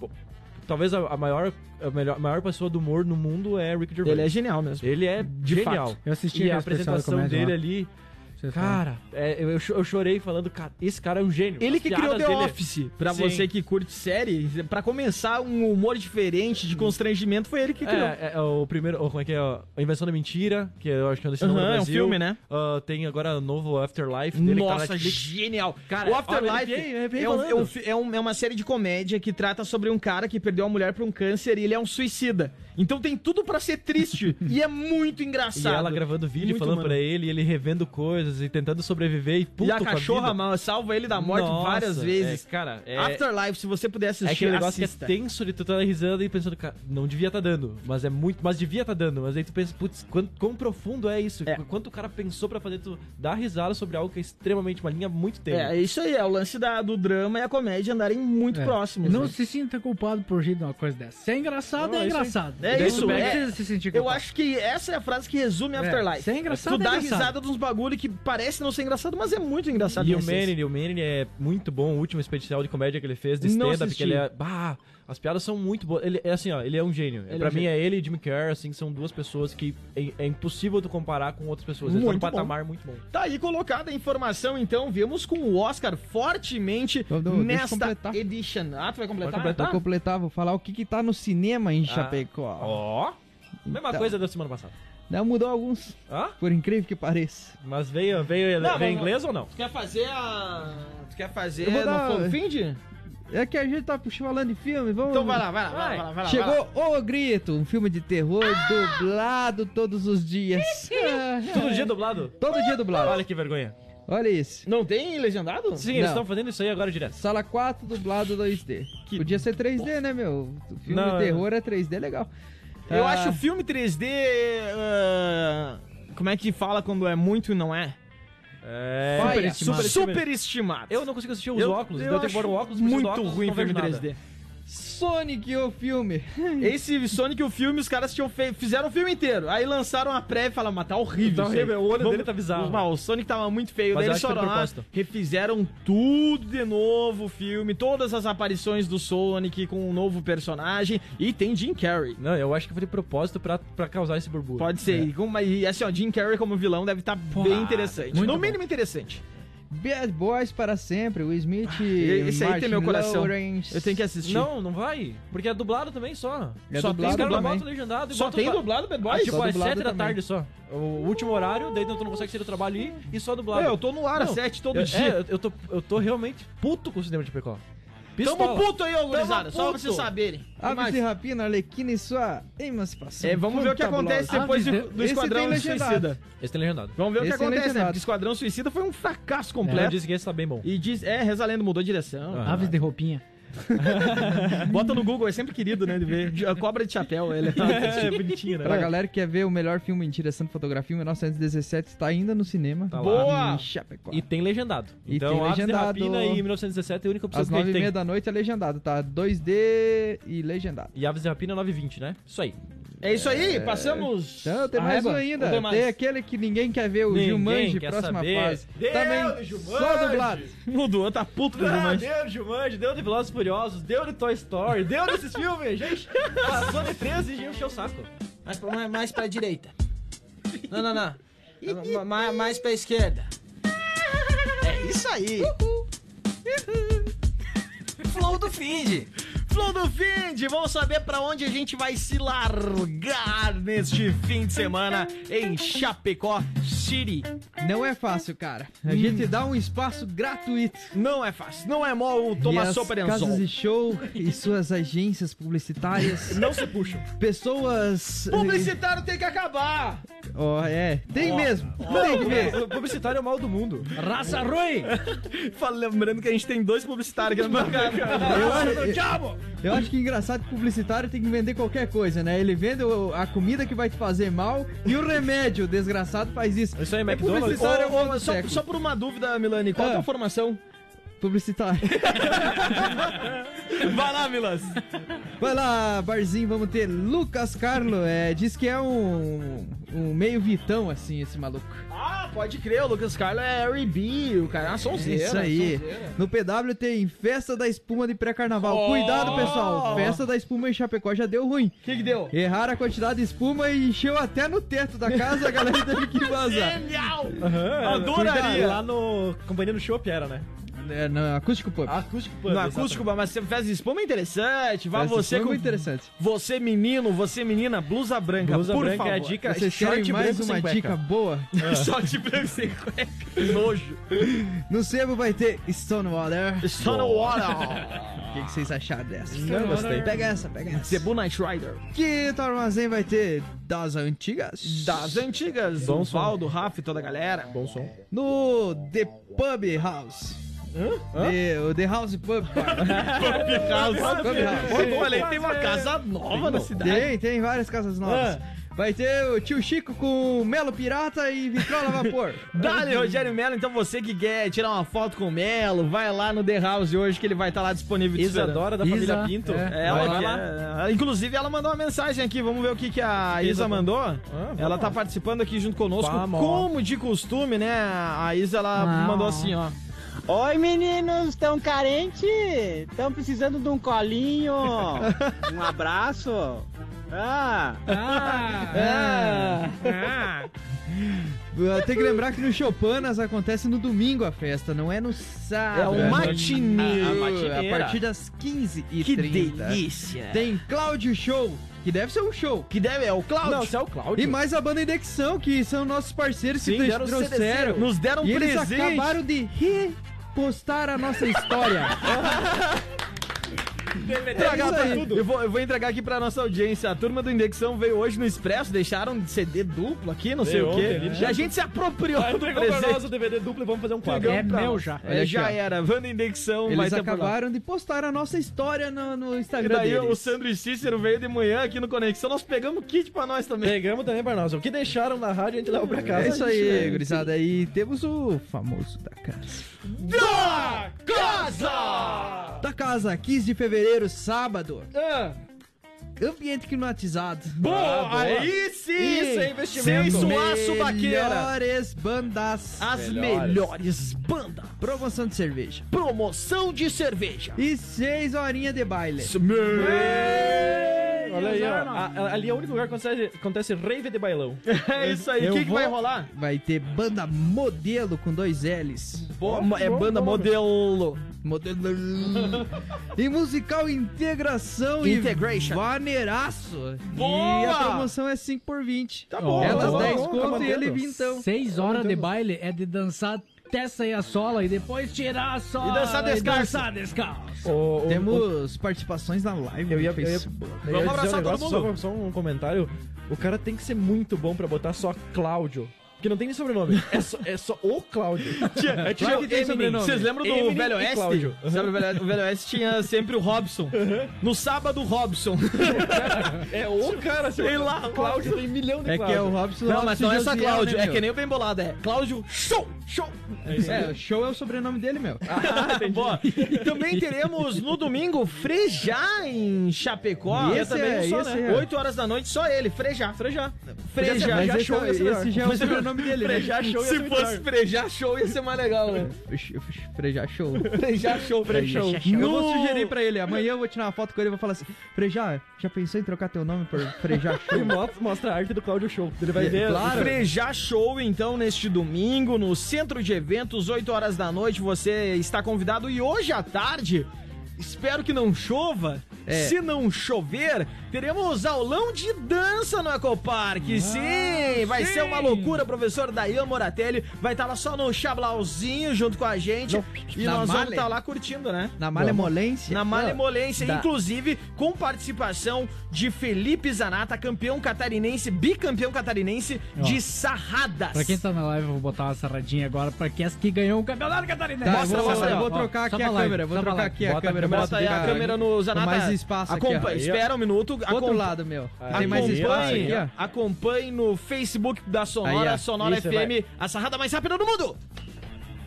talvez a, a maior, a, melhor, maior pessoa do humor no mundo é Rick Gervais. Ele é genial mesmo. Ele é De genial. fato. Eu assisti E a aquele especial da apresentação comédia dele lá. ali, Falam. cara, é, eu, eu cho- eu chorei falando, cara, esse cara é um gênio. Ele As que criou The dele- Office, pra Sim. você que curte série, pra começar um humor diferente, de constrangimento, foi ele que criou. É, é, é o primeiro, como é que é? A Invenção da Mentira, que eu acho que é um desse nome Aham, no é um Brasil. filme, né? Ah, tem agora o novo Afterlife dele, que tá Nossa, Netflix. genial. Cara, o Afterlife é, um- é um é um- é uma série de comédia que trata sobre um cara que perdeu a mulher pra um câncer e ele é um suicida. Então tem tudo pra ser triste e é muito E engraçado. ela gravando vídeo, Muito falando humano. pra ele, e ele revendo coisas e tentando sobreviver e puto E a com cachorra vida. mal salva ele da morte Nossa, várias vezes. é, cara, é, Afterlife, se você puder assistir, é aquele negócio assista. que é tenso de tu tá risando e pensando, cara, não devia tá dando, mas é muito, mas devia tá dando, mas aí tu pensa, putz, quão, quão profundo é isso? É. Qu- Quanto o cara pensou pra fazer tu dar risada sobre algo que é extremamente uma linha muito tênue. É, isso aí, é o lance da- do drama e a comédia andarem muito É. próximos. Não né? se sinta culpado por rir de uma coisa dessa. Se é engraçado, Não, é é isso engraçado. É isso, não é. precisa se sentir Eu acho que essa é a frase que resume É, Afterlife. se é engraçado, tu é dá engraçado. risada de uns bagulho que parece não ser engraçado, mas é muito engraçado. E o. Manny, o Manny é muito bom, o último especial de comédia que ele fez de Não stand-up, que ele é. Bah, as piadas são muito boas. Ele é assim, ó, ele é um gênio. Ele pra é um mim gênio. é ele e Jim Carrey, assim, são duas pessoas que é, é impossível tu comparar com outras pessoas. Eles Muito estão num patamar muito bom. Tá aí colocada a informação, então, vemos com o Oscar fortemente deixa eu nesta edition. Ah, tu vai completar? Vai completar. Tá. completar, vou falar o que que tá no cinema em Ah. Chapecó. Ó. Mesma Então. coisa da semana passada. Não mudou alguns, Ah? por incrível que pareça. Mas veio, veio, Não, veio inglês ou não? Tu quer fazer a... Tu quer fazer Eu vou no dar- Fanfind? É que a gente tá falando de filme, vamos... Então vai lá, vai lá, vai lá, vai lá. vai lá. Chegou O Grito, um filme de terror dublado todos os dias. Todo dia dublado? Todo dia dublado. Olha que vergonha. Olha isso. Não tem legendado? Sim, eles Não. estão fazendo isso aí agora direto. Sala 4 dublado 2D. Que Podia ser 3D, né, meu? O filme Não, de terror é 3D legal. Eu Ah, acho o filme 3D... ah, como é que fala quando é muito e não é? É. Paia. super, Superestimado. Eu não consigo assistir os Eu- óculos. eu então eu tenho que pôr um óculos, muito óculos, ruim o filme vejo nada. 3D. Sonic, o filme. Esse Sonic, o filme, os caras tinham fe- fizeram o filme inteiro. Aí lançaram a prévia e falaram, mas tá horrível. Tá horrível, o olho dele tá bizarro. Mas o Sonic tava muito feio. Mas Daí eles foram lá, refizeram tudo de novo o filme, todas as aparições do Sonic com um novo personagem. E tem Jim Carrey. Não, eu acho que foi de propósito pra, pra causar esse burburinho. Pode ser. E, com- e assim, ó, Jim Carrey como vilão deve estar bem interessante. no bom. mínimo interessante. Bad Boys para sempre, Will Smith esse aí tem meu coração. Lawrence. Eu tenho que assistir. Não, não vai. Porque é dublado também só. É só dublado não também. botam legendado e Só tem dublado Bad Ah, Boys? tipo, Só às dublado 7 da também. tarde só. O último horário, daí tu não consegue sair do trabalho e e só dublado. É, eu tô no ar às Não, 7 todo eu, dia. É, eu- eu tô, eu tô realmente puto com o cinema de Pecó. Tamo puto aí, ô gurizada. Só pra vocês saberem. Aves de Rapina, Arlequina e sua emancipação. É, vamos ver o que acontece depois do, Esquadrão. Suicida. Esse tem legendado. Vamos ver o que Esse acontece, né? Porque Esquadrão Suicida foi um fracasso Ela completo. disse que esse tá bem bom. E diz, é, Reza a Lenda mudou a direção. Ah. Aves de roupinha. Bota no Google, é sempre querido, né, de ver. A cobra de chapéu, ele É bonitinho, né? Pra galera que quer ver o melhor filme em direção de fotografia, 1917 está ainda no cinema. Tá. Boa! E tem legendado. E então, tem Aves de legendado. Rapina e 1917 é a única opção Às que a gente 9 e tem. meia da noite é legendado, tá? 2D e legendado. E Aves de Rapina 920, né? Isso aí. É isso aí, passamos. Então, tem mais um ainda. Tem, mais? aquele que ninguém quer ver, o Ninguém Jumanji, próxima saber. fase. Deu Também do Jumanji! só dublado. O Duan tá puto com o Ah, Jumanji. deu de Jumanji, deu de Velozes e Furiosos, deu de Toy Story, deu desses filmes, gente. Passou de 13 e encheu o saco. Mais pra, mais- mais pra direita. Não, não, não. Ma- ma- mais pra esquerda. É isso aí. Flow do Find. Flow do Find, vamos saber pra onde a gente vai se largar neste fim de semana em Chapecó City. Não é fácil, cara. A gente dá um espaço gratuito. Não é fácil, não é e tomar as sopa de casas anzol. de show e suas agências publicitárias. Não se puxam. Pessoas. Publicitário tem que acabar. Ó, é. Tem mesmo. tem que ver. O publicitário é o mal do mundo. Raça ruim! Fala- Lembrando que a gente tem dois publicitários aqui no mercado. Eu, acho- eu acho que é engraçado que publicitário tem que vender qualquer coisa, né? Ele vende a comida que vai te fazer mal e o remédio, o desgraçado, faz isso. Isso aí, É McDonald's. publicitário, é Ô, o mal ô, do só, só por uma dúvida, Milani, qual é a tua formação? Publicitário. Vai lá, Milas. Vai lá, barzinho, vamos ter Lucas Carlo. É, diz que é um, um meio vitão, assim, esse maluco. Ah, pode crer, o Lucas Carlos é Harry B, o cara é uma sonzeira. Isso aí. sonzeira. No PW tem Festa da Espuma de pré-carnaval. Oh! Cuidado, pessoal. Festa da Espuma em Chapecó já deu ruim. O que que deu? Erraram a quantidade de espuma e encheu até no teto da casa, a galera teve que vazar. Genial! Aham, Adoraria. cuidado, Lá no Companhia do Chopp era, né? É, no acústico pub. Acústico Pub. No acústico, mas você faz espuma é interessante. Vá Festa você com... é muito interessante. Você menino, você menina, blusa branca, Blusa por branca favor. é a dica. Vocês short querem mais uma dica boa? Short branco sem cueca. Nojo. No sebo vai ter Stonewater. Stonewater. O que, que vocês acharam dessa? Não gostei. Pega essa, pega essa. Cebu Night Rider. Quinto armazém vai ter das antigas. Das antigas. Bom o som. Valdo, Rafa e toda a galera. Bom som. No The Pub House. The, o The House Pub Bar. Pub House. Pub House. Pô, Olha, tem uma casa nova na cidade. Tem, tem várias casas novas. Vai ter o tio Chico com Melo Pirata e Vitrola Vapor. Dale, Rogério Melo, então você que quer tirar uma foto com o Melo, vai lá no The House hoje que ele vai estar lá disponível. Isadora da Isa, família Pinto. é. Ela, vai lá. é- inclusive, ela mandou uma mensagem aqui. Vamos ver o que, que a Isa, Isa mandou. vamos ela tá lá. participando aqui junto conosco. Vamos. Como de costume, né? A Isa, ela Não. mandou assim, ó. Oi meninos, tão carente? Estão precisando de um colinho? Um abraço? Ah, Ah, Tem que lembrar que no Chopanas acontece no domingo a festa, não é no sábado. É o matinê. A, A a matineira. partir das 15 e Que 30 delícia. Tem Cláudio Show, que deve ser um show. Que deve, é o Cláudio. Não, é o Cláudio. E mais a banda Indexão, que são nossos parceiros Sim, que trouxeram. Nos deram um e eles presente. acabaram de repostar a nossa história. Entregar É pra tudo. Eu vou, eu vou entregar aqui pra nossa audiência. A turma do Indexão veio hoje no Expresso, deixaram de CD duplo aqui, não sei Veio o quê. ontem ali, E a gente se apropriou Ah, do entregou pra presente. nós o DVD duplo e vamos fazer um quadro. é pra meu nós. já. É, Olha já aqui, ó. era. Vanda Indexão vai Eles ter por lá. acabaram de postar a nossa história no, no E Instagram daí o deles. Sandro e Cícero veio de manhã aqui no Conexão, nós pegamos kit pra nós também. Pegamos também pra nós. O que deixaram na rádio a gente levou pra casa. É isso aí, gurizada. E temos o famoso da casa. Da casa! Da casa, 15 de fevereiro, sábado. Ah, Ambiente climatizado. boa, boa. aí sim! Isso é investimento. Sem suar subaqueira. Melhores bandas. As Melhores. melhores bandas. Promoção de cerveja. Promoção de cerveja. E seis horinhas de baile. Olha aí, ó. A- a- ali é o único lugar que acontece, acontece rave de bailão. É isso aí. O Eu que, que vou- vai rolar? Vai ter banda modelo com dois L's. Boa, é bom banda nome. modelo. Modelo. e musical integração Integration. e vaneiraço. Boa! E a promoção é 5 por 20. Tá bom, Elas tá bom, 10 tá conto e mantendo. ele vintão. Seis horas de baile é de dançar até sair a sola e depois tirar a sola. E dançar descalço. dançar descalço. O- o- Temos participações na live Eu ia, eu ia, eu ia Vamos abraçar um todo negócio, mundo. Só, só um comentário. O cara tem que ser muito bom pra botar só Cláudio. Porque não tem nem sobrenome. É só, é só o Cláudio. É Claro que tem sobrenome. Vocês lembram do Eminem Velho e Oeste? Cláudio. Sabe, o Velho, o Velho Oeste tinha sempre o Robson. No sábado, Robson. É o cara. Sei lá, Cláudio tem milhão de É que é o Robson Não, mas não é só Cláudio. né, É que nem o bem bolado. É Cláudio Show! Show! É, o show é o sobrenome dele, meu. Boa. Também teremos no domingo Frejá em Chapecó. Esse também é- só, esse né? é. 8 horas da noite, só ele, Frejá. Frejá. Frejá. show é- melhor. esse já é o sobrenome dele, né? Frejá show ia Se fosse melhor. Frejá Show, ia ser mais legal, né? Frejá Show. Frejá Show, Frejá Show. Eu vou sugerir pra ele, amanhã eu vou tirar uma foto com ele e vou falar assim, Frejá, já pensou em trocar teu nome por Frejá E Show? mostra, mostra a arte do Cláudio Show. Ele vai ver. claro. Frejá Show, então, neste domingo, no Centro de Eventos, 8 horas da noite, você está convidado. E hoje à tarde, espero que não chova. É. Se não chover, teremos aulão de dança no Ecopark. sim, vai ser uma loucura. O professor Dayan Moratelli vai estar lá só no chablauzinho junto com a gente. E Na nós vamos male? estar lá curtindo, né? Na malemolência? Na malemolência, Dá. inclusive com participação de Felipe Zanata, campeão catarinense, bicampeão catarinense de sarradas. Pra quem tá na live, eu vou botar uma sarradinha agora pra quem que ganhou o campeonato catarinense. Tá, Mostra, eu vou, mostra eu vou trocar aqui a live, câmera, vou trocar live. aqui a Bota a câmera. Bota aí a câmera no Zanata. Mais espaço aqui, Acompa- ó. Espera um minuto. Outro lado, meu. Aí, Tem mais espaço Acompanhe, aqui, ó. acompanhe no Facebook da Sonora, Aí, ó. Sonora Isso, FM, vai. a sarrada mais rápida do mundo.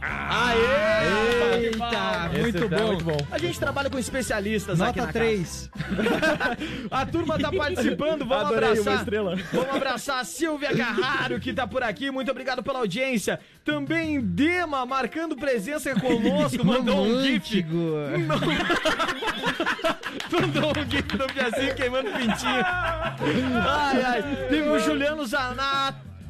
Aê! Eita, muito bom. muito bom. A gente trabalha com especialistas aqui Nota na 3. casa. A turma tá participando, vamos Adorei abraçar. estrela. Vamos abraçar a Silvia Carraro, que tá por aqui. Muito obrigado pela audiência. Também Dema, marcando presença conosco, mandou um gif. Mandou um gif do Piazinho queimando pintinho. Ai, ai. Teve o Juliano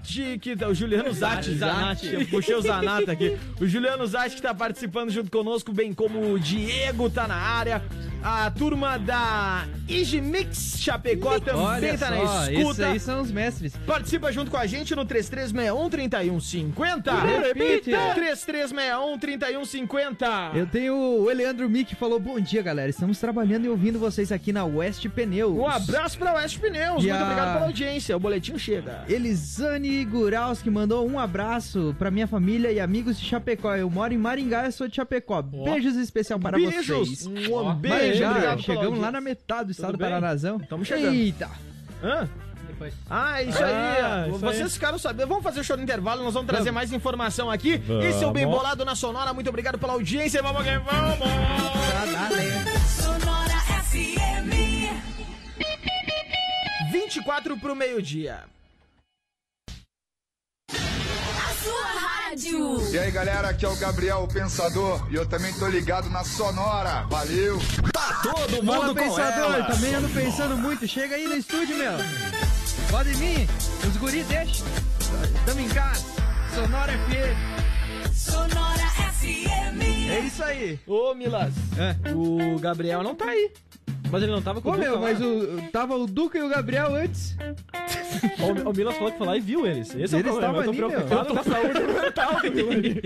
Zanatti. Que, o Juliano Zatti, Zanatti, eu puxei o Zanata aqui. O Juliano Zatti que tá participando junto conosco, bem como o Diego tá na área. A turma da Easy Mix Chapecó também Olha tá só, na esses escuta. aí são os mestres. Participa junto com a gente no 3361-3150. Repite. 3361-3150. Eu tenho o Eleandro Mi que falou: Bom dia, galera. Estamos trabalhando e ouvindo vocês aqui na West Pneus. Um abraço pra West Pneus. E Muito a- obrigado pela audiência. O boletim chega. Elisane Guralski mandou um abraço pra minha família e amigos de Chapecó. Eu moro em Maringá, eu sou de Chapecó. Beijos especial para Beijos. vocês. Um beijo. Maringá, chegamos lá na metade do estado do? Paranazão. Tamo chegando. Eita. Hã? depois. Ah, isso Ah, aí. isso Vocês aí. ficaram sabendo. Vamos fazer o show no intervalo, nós vamos trazer mais informação aqui. Esse é o Bem Vamos. Bolado na Sonora. Muito obrigado pela audiência. Vamos que vamos! Sonora FM. 24 pro meio-dia. Sua rádio. E aí galera, aqui é o Gabriel o Pensador e eu também tô ligado na Sonora. Valeu! Tá todo Fala, mundo com pensador, ela. também ando pensando muito. Chega aí no estúdio, meu. Pode vir, os guri deixa. Tamo em casa. Sonora FM. Sonora FM. É isso aí. Ô, Milas, É. o Gabriel não tá aí. Mas ele não tava com Ô, o meu, Duca mas o, tava o Duca e o Gabriel antes. O, o Milas falou que foi lá e viu eles. Esse é o Eles problema. Eu tô estavam ali, preocupado com a saúde mental do Milani.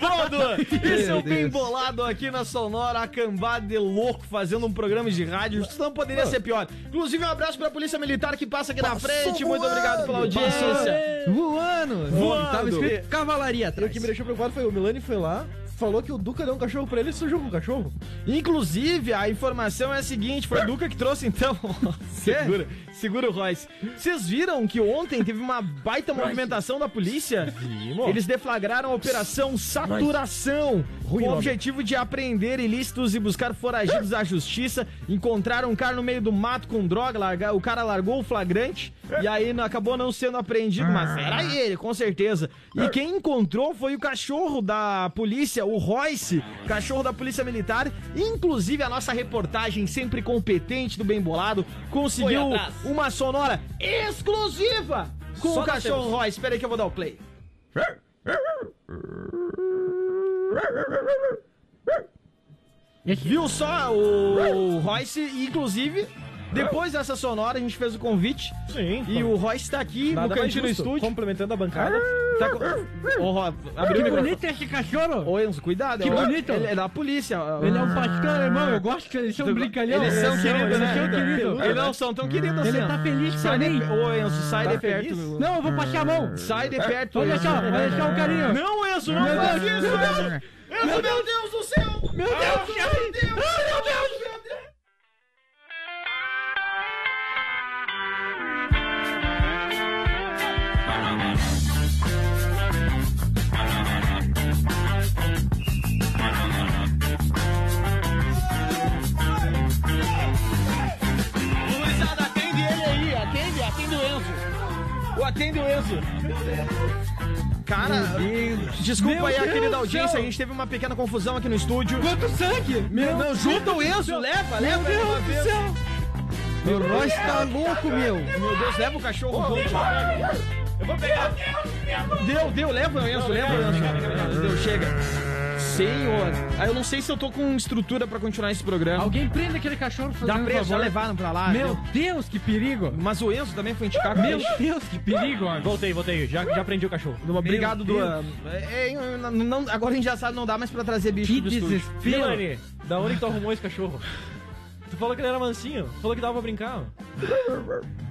Bom, Duan, esse é o Meu Bem Deus. Bolado aqui na Sonora, a cambada de louco fazendo um programa de rádio. Isso não poderia ser pior. Inclusive, um abraço pra Polícia Militar que passa aqui na frente. Muito obrigado pela audiência. Voando. Voando. Tava escrito cavalaria E o atrás. que me deixou preocupado foi o Milani foi lá, falou que o Duca deu um cachorro pra ele e sujou com o cachorro. Inclusive, a informação é a seguinte: foi o Duca que trouxe, então. segura, segura o Royce. Vocês viram que ontem teve uma baita movimentação da polícia? Vimos. Eles deflagraram a Operação Saturação, com o objetivo de apreender ilícitos e buscar foragidos à justiça. Encontraram um cara no meio do mato com droga, larga- o cara largou o flagrante e aí não- acabou não sendo apreendido, mas era ele, com certeza. E quem encontrou foi o cachorro da polícia, o Royce, cachorro da Polícia Militar. Inclusive, a nossa reportagem, sempre competente do Bem Bolado, conseguiu. Uma sonora exclusiva com Só o cachorro. Royce. Espera aí que eu vou dar o play. Viu só o Royce, inclusive, depois dessa sonora, a gente fez o convite. Sim. E o Royce tá aqui Nada no cantinho do estúdio. Complementando a bancada. Tá com... Ô, Ro... abriu Que o bonito esse cachorro. Ô, Enzo, cuidado. Que é o- bonito. Ele é da polícia. Ele é um pastor alemão, eu gosto que eles são brincalhão. Eles são queridos, eles né? são queridos. Eles não são tão queridos Ele assim. tá feliz pra Sai de... mim. Ô, Enzo, sai Tá de perto. feliz? Não, eu vou passar a mão. Sai de perto. Olha só, olha só o carinho. Não, Enzo, não Meu faz Deus. isso, Enzo. Enzo, meu Deus do céu. Meu Deus, meu Deus. Meu Deus, atende o Enzo. Cara, desculpa Meu aí a Deus querida audiência, céu. a gente teve uma pequena confusão aqui no estúdio. Quanto sangue! Meu, não, junta o Enzo, leva, leva Meu Deus do céu! Meu Royce tá louco, meu. Meu Deus, leva o cachorro junto. Eu vou pegar. Deu, deu, leva o Enzo, leva o Enzo. Deu, chega. Senhor. Ah, eu não sei se eu tô com estrutura pra continuar esse programa. Alguém prende aquele cachorro fazendo Dá preso, já favor. levaram pra lá. Meu viu? Deus, que perigo! Mas o Enzo também foi indicar com Meu. Deus, que perigo! Voltei, voltei. Já, já prendi o cachorro. Obrigado, Meu Duan. É, é, não- agora a gente já sabe, não dá mais pra trazer bicho Que do estúdio. desespero! Milani, da onde que tu arrumou esse cachorro? Tu falou que ele era mansinho. Falou que dava pra brincar.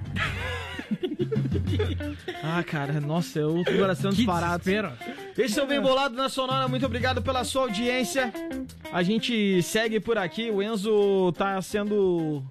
Ah, cara, nossa, é o coração disparado. desespero! Esse é o Bem Bolado na Sonora, muito obrigado pela sua audiência. A gente segue por aqui, o Enzo tá sendo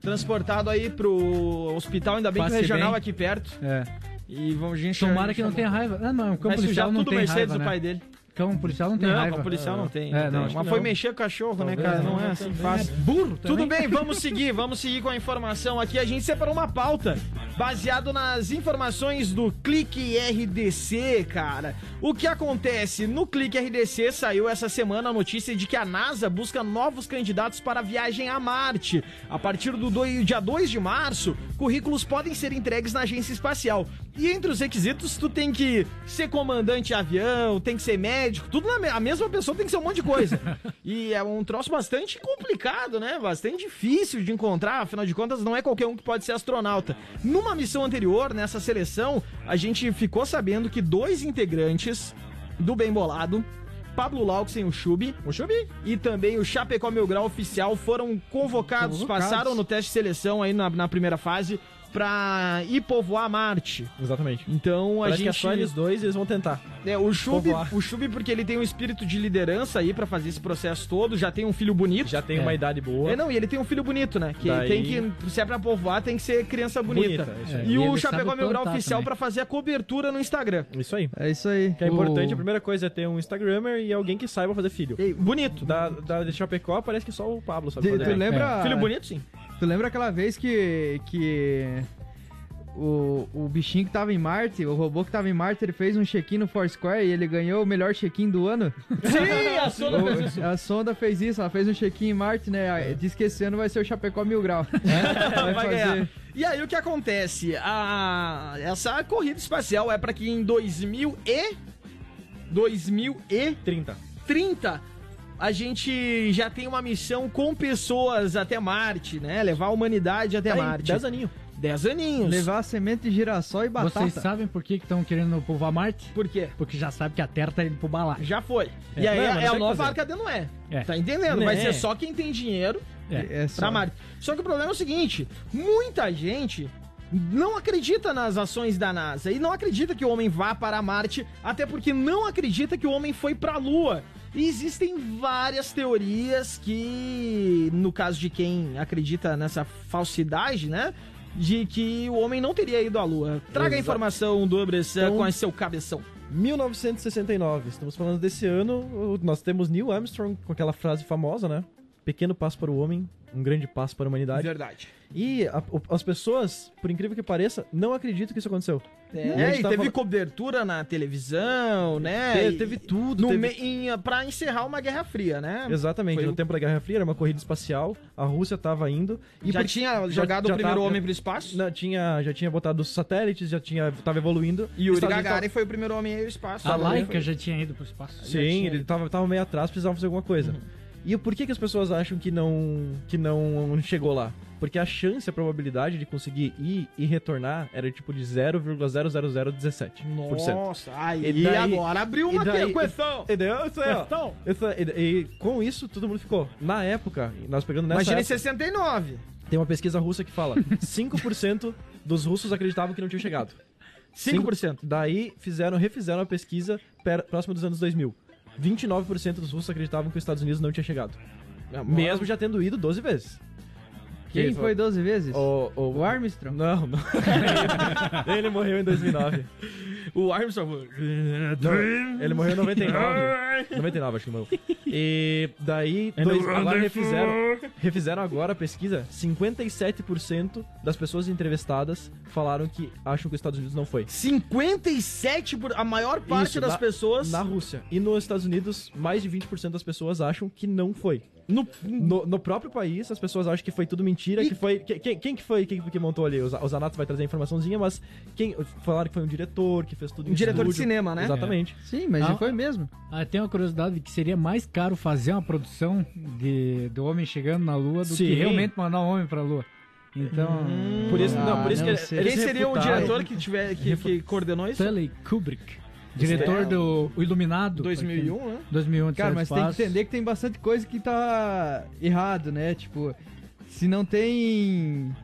transportado aí pro hospital, ainda bem que o Passe regional bem. aqui perto. É. E vamos, gente Tomara que não tenha raiva. Ah, não, o cão Vai sujar não tudo o tem Mercedes raiva, do né? pai dele. Cão policial não tem não, raiva. o policial não tem. É, não não, tem. Mas foi mexer com o cachorro, né, Talvez cara? Não, é assim fácil. Burro Tudo também. bem, vamos seguir, vamos seguir com a informação aqui. A gente separou uma pauta baseado nas informações do Clique RDC, cara. O que acontece? No Clique RDC saiu essa semana a notícia de que a NASA busca novos candidatos para a viagem a Marte. A partir do dia 2 de março, currículos podem ser entregues na agência espacial. E entre os requisitos, tu tem que ser comandante de avião, tem que ser médico, tudo na me- a mesma pessoa tem que ser um monte de coisa. e é um troço bastante complicado, né? Bastante difícil de encontrar, afinal de contas, não é qualquer um que pode ser astronauta. Numa missão anterior, nessa seleção, a gente ficou sabendo que dois integrantes do Bem Bolado, Pablo Lauxen, o Chubi, O Chubi. e também o Chapecó Mil Grau oficial foram convocados, Convocados. passaram no teste de seleção aí na, na primeira fase, pra ir povoar Marte. Exatamente. Então a Parece que é gente. só eles dois e eles vão tentar. É, o Chub, Povoar. o Chub, porque ele tem um espírito de liderança aí pra fazer esse processo todo, já tem um filho bonito. Já tem É. uma idade boa. É, não, e ele tem um filho bonito, né? Que Daí- tem que, se é pra povoar, tem que ser criança bonita. Bonita, aí. E, E o Chapecó Mil Grau oficial pra fazer a cobertura no Instagram. Isso aí. É isso aí. O que é O- importante, a primeira coisa é ter um Instagrammer e alguém que saiba fazer filho. E, bonito. Da, da de Chapecó, parece que só o Pablo sabe Tu, fazer. tu lembra? Filho bonito, sim. Tu lembra aquela vez que. que o, o bichinho que tava em Marte, o robô que tava em Marte, ele fez um check-in no Foursquare e ele ganhou o melhor check-in do ano? Sim, a Sona fez isso. O- a sonda fez isso, ela fez um check-in em Marte, né? Diz que esse ano vai ser o Chapecó Mil Grau. vai, Vai ganhar. fazer. E aí o que acontece? A, essa corrida espacial é pra que em 2000 e 2030 30. A gente já tem uma missão com pessoas até Marte, né? Levar a humanidade até Aí, Marte. 10 aninhos. 10 aninhos. Levar semente de girassol e batata. Vocês sabem por que estão querendo povoar Marte? Por quê? Porque já sabe que a Terra tá indo pro balaio. Já foi. É, e aí não, é, não a nova fazer. Arca de Noé. É. Tá entendendo? Vai Né? ser só quem tem dinheiro É só. pra Marte. Só que o problema é o seguinte: muita gente não acredita nas ações da NASA e não acredita que o homem vá para Marte, até porque não acredita que o homem foi pra Lua. E existem várias teorias que, no caso de quem acredita nessa falsidade, né? De que o homem não teria ido à Lua. Traga a Exato. informação do Bressan Então- com seu cabeção. 1969. Estamos falando desse ano. Nós temos Neil Armstrong com aquela frase famosa, né? Pequeno passo para o homem, um grande passo para a humanidade. Verdade. E a- o- as pessoas, por incrível que pareça, não acreditam que isso aconteceu. E a É, e teve fal- cobertura na televisão, né? Teve, E- teve tudo. no teve- me- em- pra encerrar uma Guerra Fria, né? Exatamente. Foi no tempo da Guerra Fria era uma corrida espacial. A Rússia estava indo. E já por- tinha já- jogado já o primeiro tava- homem pro espaço. Não, tinha, já tinha botado os satélites, já tinha, tava evoluindo. E o Gagarin foi o primeiro homem ao espaço. A. Laika já tinha ido pro espaço. tava- já Sim, ele tava, tava meio atrás, precisava fazer alguma coisa. Uhum. E por que, que as pessoas acham que não, que não chegou lá? Porque a chance, a probabilidade de conseguir ir e retornar era tipo de 0,00017%. Nossa, aí E daí- agora abriu uma e daí- questão. E, daí, isso aí, ó. Isso e, e com isso, todo mundo ficou. Na época, nós pegando nessa Imagina em época, 69. tem uma pesquisa russa que fala 5% dos russos acreditavam que não tinha chegado. 5%. Daí fizeram, refizeram a pesquisa per, próximo dos anos 2000. 29% dos russos acreditavam que os Estados Unidos não tinha chegado. Mesmo já tendo ido 12 vezes. Quem Que foi 12 vezes? O, o, O Armstrong? Não, não. ele morreu em 2009. O Armstrong. Não, ele morreu em 99. 99, acho que morreu. E daí, dois, agora refizeram, refizeram agora a pesquisa. 57% das pessoas entrevistadas falaram que acham que os Estados Unidos não foi. 57 por a maior parte Isso, das na- pessoas Na Rússia. E nos Estados Unidos, mais de 20% das pessoas acham que não foi. No, No, no próprio país, as pessoas acham que foi tudo mentira, E- que foi... que- quem, quem que foi quem que montou ali? O Za- o Zanato vai trazer a informaçãozinha, mas quem falaram que foi um diretor, que fez tudo em um diretor de estúdio. cinema, né? Exatamente. Sim, mas Ah. foi mesmo. Ah, tem uma curiosidade que seria mais caro fazer uma produção de, do homem chegando na Lua do Sim. que realmente mandar um homem pra Lua. Então, Por isso, não, por Ah, isso não que eles Quem seria o diretor que, tiver, que, que coordenou isso? Stanley Kubrick, diretor É. do o Iluminado. 2001, né? 2001, de Cara, mas tem que espaço. entender que tem bastante coisa que tá errado, né? Tipo, se não tem.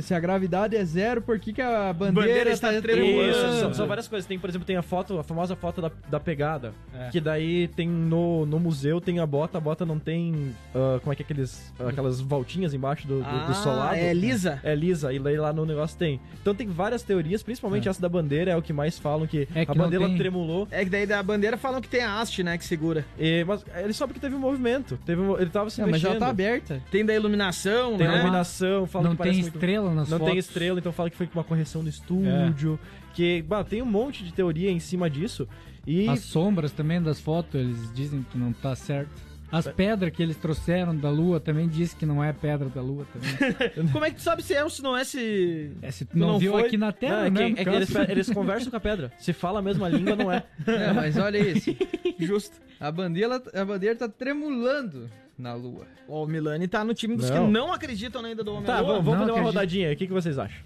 Se a gravidade é zero, por que, que a bandeira, Bandeira está tá tremulando. Isso, são, são várias coisas. Tem, por exemplo, tem a foto, a famosa foto da, da pegada. É. Que daí tem no, no museu, tem a bota, a bota não tem. ah, como é que é aqueles. aquelas voltinhas embaixo do, do, do solado. é lisa? É lisa, e lá no negócio tem. Então tem várias teorias, principalmente essa da bandeira, é o que mais falam, que, É que a bandeira tem- tremulou. É que daí da bandeira falam que tem a haste, né, que segura. E, mas ele soube que teve um movimento. Teve um- ele tava se mas mexendo. ela tá aberta. Tem da iluminação, Tem né? iluminação, falam Não que parece tem muito- estrela nas Não fotos. tem estrela, então fala que foi com uma correção no estúdio. Que, bah, tem um monte de teoria em cima disso. E As sombras também das fotos, eles dizem que não tá certo. As pedras que eles trouxeram da Lua também diz que não é pedra da Lua também. Como é que tu sabe se é ou se não é se... É, se tu não, não viu foi? aqui na Não, Terra, é que- né? é que eles, eles conversam com a pedra. Se fala a mesma língua, não é. É, mas olha isso. Justo. A bandeira, a bandeira tá tremulando na lua. Ó, o Milani tá no time dos Não. que não acreditam ainda do Homem Tá, vamos, vamos fazer uma rodadinha aí. O que, que vocês acham?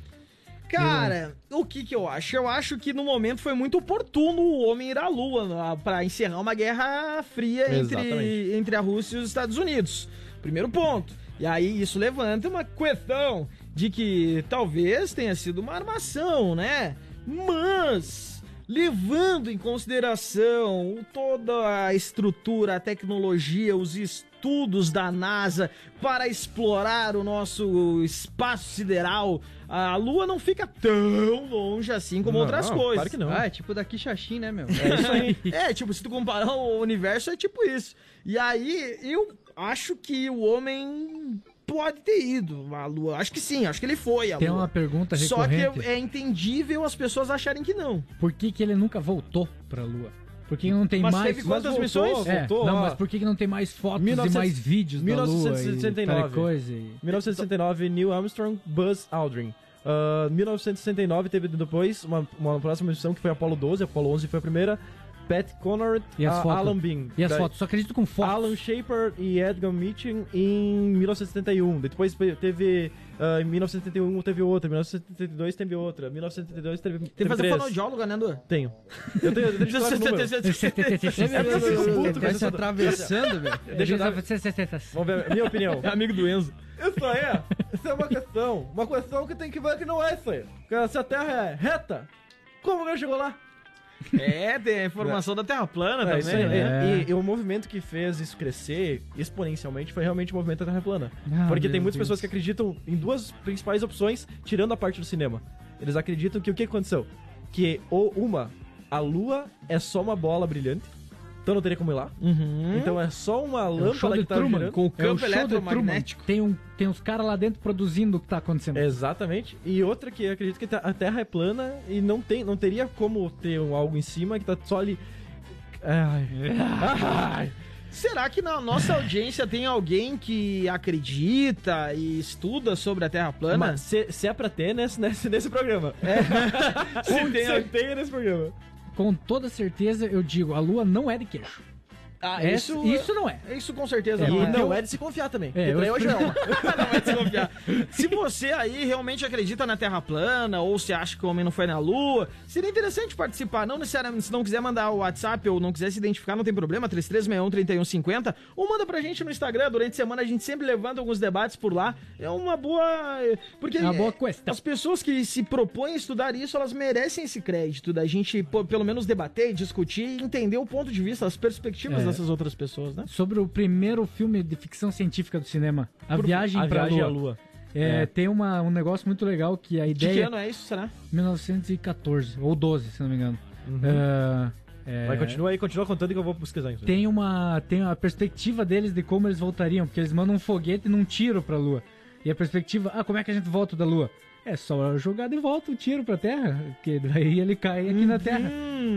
Cara, o que que eu acho? Eu acho que no momento foi muito oportuno o homem ir à Lua na- pra encerrar uma guerra fria entre, entre a Rússia e os Estados Unidos. Primeiro ponto. E aí isso levanta uma questão de que talvez tenha sido uma armação, né? Mas levando em consideração toda a estrutura, a tecnologia, os estudos da NASA para explorar o nosso espaço sideral, a Lua não fica tão longe assim como Não, outras não, coisas. claro que não. Ah, é tipo daqui Xaxim, né, meu? É isso aí. é, tipo, se tu comparar o universo, é tipo isso. E aí, eu acho que o homem pode ter ido à Lua. Acho que sim, acho que ele foi à Tem Lua. uma pergunta Só que recorrente. é entendível as pessoas acharem que não. Por que, que ele nunca voltou pra Lua? Por que não tem Mas mais... teve quantas voltou, missões? É, voltou, não, ó. mas por que, não tem mais fotos 1900 e mais vídeos da Lua e 1969. coisa? E... 1969, Neil Armstrong, Buzz Aldrin. Ah, 1969 teve depois uma, uma próxima missão que foi Apollo 12, Apollo 11 foi a primeira. Pat Conrad, E as a- fotos? Alan Bean. E as Daí- fotos? Só acredito com fotos. Alan Shepard e Edgar Mitchell em 1971. Depois teve. ah, em 1971 teve outra, em 1972 teve outra, em 1972 teve. Tem que fazer fonoaudióloga, né, Du? Tenho. Eu tenho. Eu tenho se atravessando, velho. Deixa eu dar. Vamos ver minha opinião. É amigo do Enzo. Isso aí, é- isso é uma questão. Uma questão que tem que ver que não é isso aí. Porque se a Terra é reta, como que ele chegou lá? É, tem a informação da Terra plana É, isso aí, também, né? E, e o movimento que fez isso crescer exponencialmente foi realmente o movimento da Terra plana. Ah, Porque tem muitas Deus. pessoas que acreditam em duas principais opções, tirando a parte do cinema. Eles acreditam que o que aconteceu? Que, ou uma, a Lua é só uma bola brilhante, então não teria como ir lá. Uhum. Então é só uma É o show lâmpada de que tá Truman. girando. Com o É o campo show de Truman. eletromagnético. Tem, um, tem uns caras lá dentro produzindo o que tá acontecendo. Exatamente. E outra que eu acredito que a Terra é plana e não, tem, não teria como ter um algo em cima que tá só ali. Ai. Ai. Será que na nossa audiência tem alguém que acredita e estuda sobre a Terra plana? Mas se, se é pra ter nesse, nesse, nesse programa. Se Se tem- tem nesse programa. Com toda certeza, eu digo, a Lua não é de queixo. Ah, Essa- isso, isso não é. Isso com certeza É, não é. não é de se confiar também. É, eu- hoje é uma. não vai desconfiar. Se você aí realmente acredita na Terra plana ou se acha que o homem não foi na Lua, seria interessante participar. Não necessariamente, se não quiser mandar o WhatsApp ou não quiser se identificar, não tem problema, 3361-3150. Ou manda pra gente no Instagram. Durante a semana a gente sempre levanta alguns debates por lá. É uma boa. Porque É uma boa é, questão. as pessoas que se propõem a estudar isso, elas merecem esse crédito da gente, pô, pelo menos, debater, discutir e entender o ponto de vista, as perspectivas É. dessas outras pessoas, né? Sobre o primeiro filme de ficção científica do cinema, A Por- Viagem a pra viagem Lua. Lua. É, É. Tem uma, um negócio muito legal que a De que ideia... ano é isso, será? 1914, ou 12, se não me engano. Uhum. É, é, Vai, continua aí, continua contando que eu vou pesquisar isso. Tem uma, tem a perspectiva deles de como eles voltariam, porque eles mandam um foguete num tiro pra Lua. E a perspectiva, ah, como é que a gente volta da Lua? É só jogar de volta o tiro pra Terra, que daí ele cai aqui na Terra.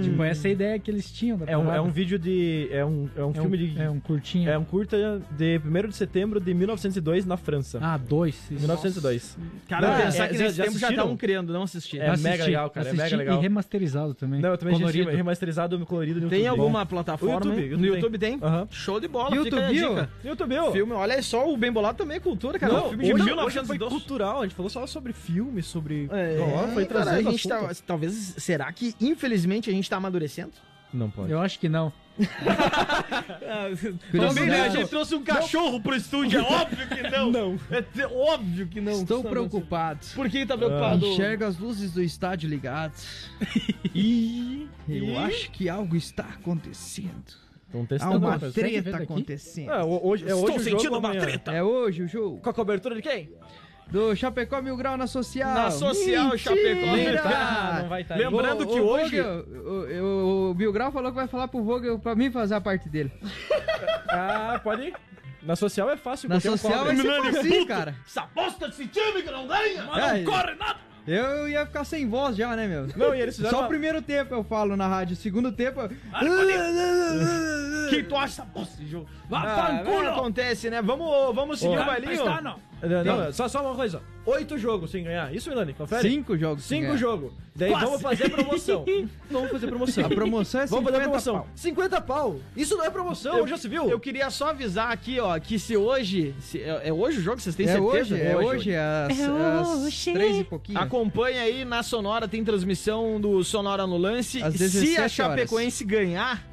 Tipo, essa é a ideia que eles tinham da É um, é um vídeo de. É um, é um É um- filme de. É um curtinho. É um curta de 1 de setembro de 1902 na França. Ah, dois. isso. 1902. Cara, Não, pensar é, que já- nesse já tempo já estavam criando, não assisti. É mega legal, cara, é assisti mega legal. E remasterizado também. Não, eu também assisti colorido. remasterizado colorido no Tem YouTube. alguma plataforma? O YouTube? YouTube no tem. YouTube tem? Aham. Show de bola, YouTube, fica. YouTube. Filme, olha só, o Bem Bolado também é cultura, cara. Não, filme de hoje, 1912. hoje foi cultural, a gente falou só sobre filme, sobre... É, Ó, foi cara, a gente tá, talvez, será que infelizmente a gente tá amadurecendo? Não pode. Eu acho que não. Também, né? A gente Estou trouxe um cachorro pro estúdio, é óbvio que não. não. É te- óbvio que não. preocupado. Por que tá preocupado? Enxergo as luzes do estádio ligadas. E... Eu acho que algo está acontecendo. Estão Há testando. uma uma treta acontecendo. É, ho- hoje, é Estou hoje o sentindo jogo, uma amanhã. treta. É hoje o jogo. Com a cobertura de quem? Do Chapecó Mil Grau na Social. Na Social, Mentira! Chapecó. Não tá, não vai estar. Lembrando Ô, que ô, hoje- Vogel, o, o, o Bill Grau falou que vai falar pro Vogel pra mim fazer a parte dele. Ah, pode ir. Na social é fácil. Na um social vai ser fácil, cara. Essa bosta desse time que não ganha, mas É, não corre nada. Eu ia ficar sem voz já, né, meu? Não, e eles fizeram Só uma- o primeiro tempo eu falo na rádio, o segundo tempo. eu- Quem tu acha bosta de jogo? Vá Ah, pra culo! Acontece, né? Vamos, vamos seguir Ô, o bailinho? Não, não, só, só uma coisa. Oito jogos sem ganhar. Isso, Milani? Confere? Cinco jogos. Cinco jogos. Daí Quase. vamos fazer promoção. vamos fazer promoção. A promoção é Vamos 50 fazer promoção. pau. 50 pau. Isso não é promoção, já se viu? Eu queria só avisar aqui, ó, que se hoje. se- é, é hoje o jogo? Vocês têm É certeza? hoje, é hoje, às, às três e pouquinho. Acompanha aí na Sonora, tem transmissão do Sonora no Lance. Às se 17 a horas. Chapecoense ganhar,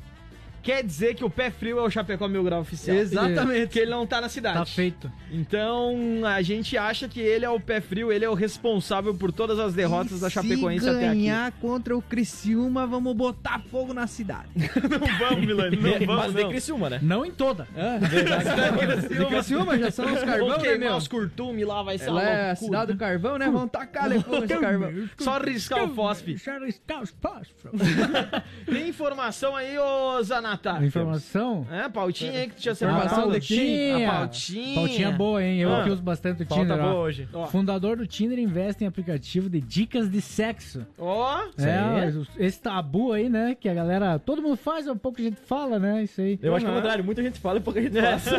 quer dizer que o pé frio é o Chapecó Mil Grau oficial. Exatamente. Porque ele não tá na cidade. Tá feito. Então, a gente acha que ele é o pé frio, ele é o responsável por todas as derrotas da Chapecoense Se até aqui. ganhar contra o Criciúma, vamos botar fogo na cidade. Não vamos, Milani, não Mas vamos, de não. Criciúma, né? Não em toda. De Criciúma já são os carvão, Vamos né, meu? os curtume lá, vai ser Ela é a cidade do carvão, né? Vamos tacar fogo nesse carvão. Só riscar o fósforo. Tem informação aí, ô Zanata? Informação? É, pautinha aí que tu tinha Informação separado. quem? Pautinha. A pautinha. Pautinha boa, hein? Eu Ah. que uso bastante o Tinder. boa ó. hoje. Ó. Fundador do Tinder investe em aplicativo de dicas de sexo. Ó, É, esse tabu aí, né? Que a galera. Todo mundo faz, um pouco a gente fala, né? Isso aí. Eu acho que é o contrário, muita gente fala e pouca gente faz.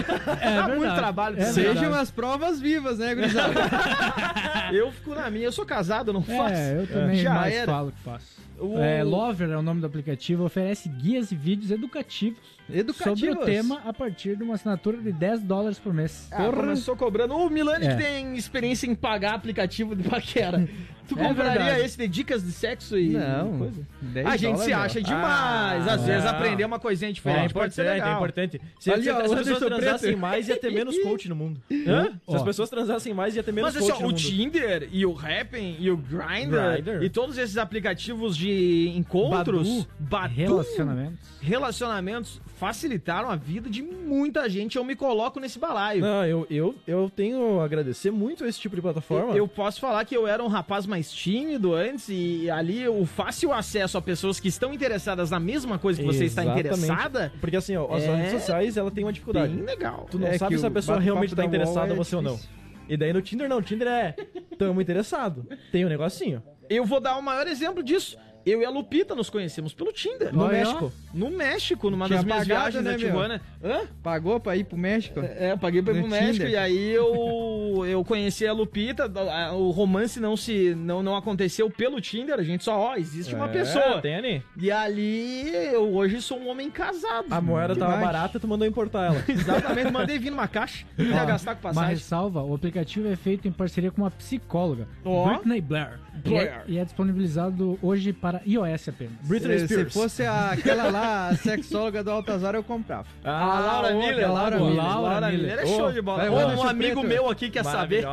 É dá verdade. muito trabalho. É Sejam as provas vivas, né, gurizada? Eu fico na minha, eu sou casado, eu não faço. É, eu também Já mais era. falo que faço. O- É, Lover é o nome do aplicativo, oferece guias e vídeos educativos, Educativos. sobre o tema a partir de uma assinatura de 10 dólares por mês. Ah, começou cobrando. O Milani É. que tem experiência em pagar aplicativo de paquera. Tu É compraria verdade. esse de dicas de sexo e Não. coisa? 10 A gente se acha demais. Às Ah, vezes é. aprender uma coisinha É diferente pode ser importante, é legal. importante. Se, Ali, se- ó, o as pessoas transassem Preto. mais, ia ter menos coach no mundo. Hã? Se as Ó. pessoas transassem mais, ia ter menos Mas assim, coach ó, no o mundo. Tinder e o Happn e o Grindr Grindr. e todos esses aplicativos de encontros, Badu, Relacionamentos. relacionamentos facilitaram a vida de muita gente. Eu me coloco nesse balaio. Não, eu, eu, eu tenho a agradecer muito esse tipo de plataforma. Eu posso falar que eu era um rapaz mais tímido antes e ali o fácil acesso a pessoas que estão interessadas na mesma coisa que você está Exatamente. interessada Porque assim, ó, as É redes sociais, ela tem uma dificuldade. bem legal. Tu não É sabe se a pessoa realmente tá UOL interessada é em você ou não. E daí no Tinder não, o Tinder é tamo interessado. Tem um negocinho. Eu vou dar o maior exemplo disso. Eu e a Lupita nos conhecemos pelo Tinder. No Olha, México. No México, numa Tinha das minhas pagado, viagens né, da meu? Tijuana. Hã? Pagou pra ir pro México? É, eu paguei pra ir No pro México Tinder. e aí eu, eu conheci a Lupita. O romance não se não, não aconteceu pelo Tinder, a gente só, ó, existe uma É, pessoa. Tem ali. E ali eu hoje sou um homem casado. A moeda tava Demais. barata, tu mandou importar ela. Exatamente, mandei vir numa caixa. Não ia gastar com Uma passagem. ressalva, o aplicativo é feito em parceria com uma psicóloga, Ó. Britney Blair. Blair. E, é, e é disponibilizado hoje para iOS apenas. Britney Se, se Spears. fosse a- aquela lá, a sexóloga do Altazar, eu comprava. A Laura outra, Miller, Laura Laura, Miller. Miller, Laura Miller. É show de bola. Um amigo Preto. meu aqui quer saber.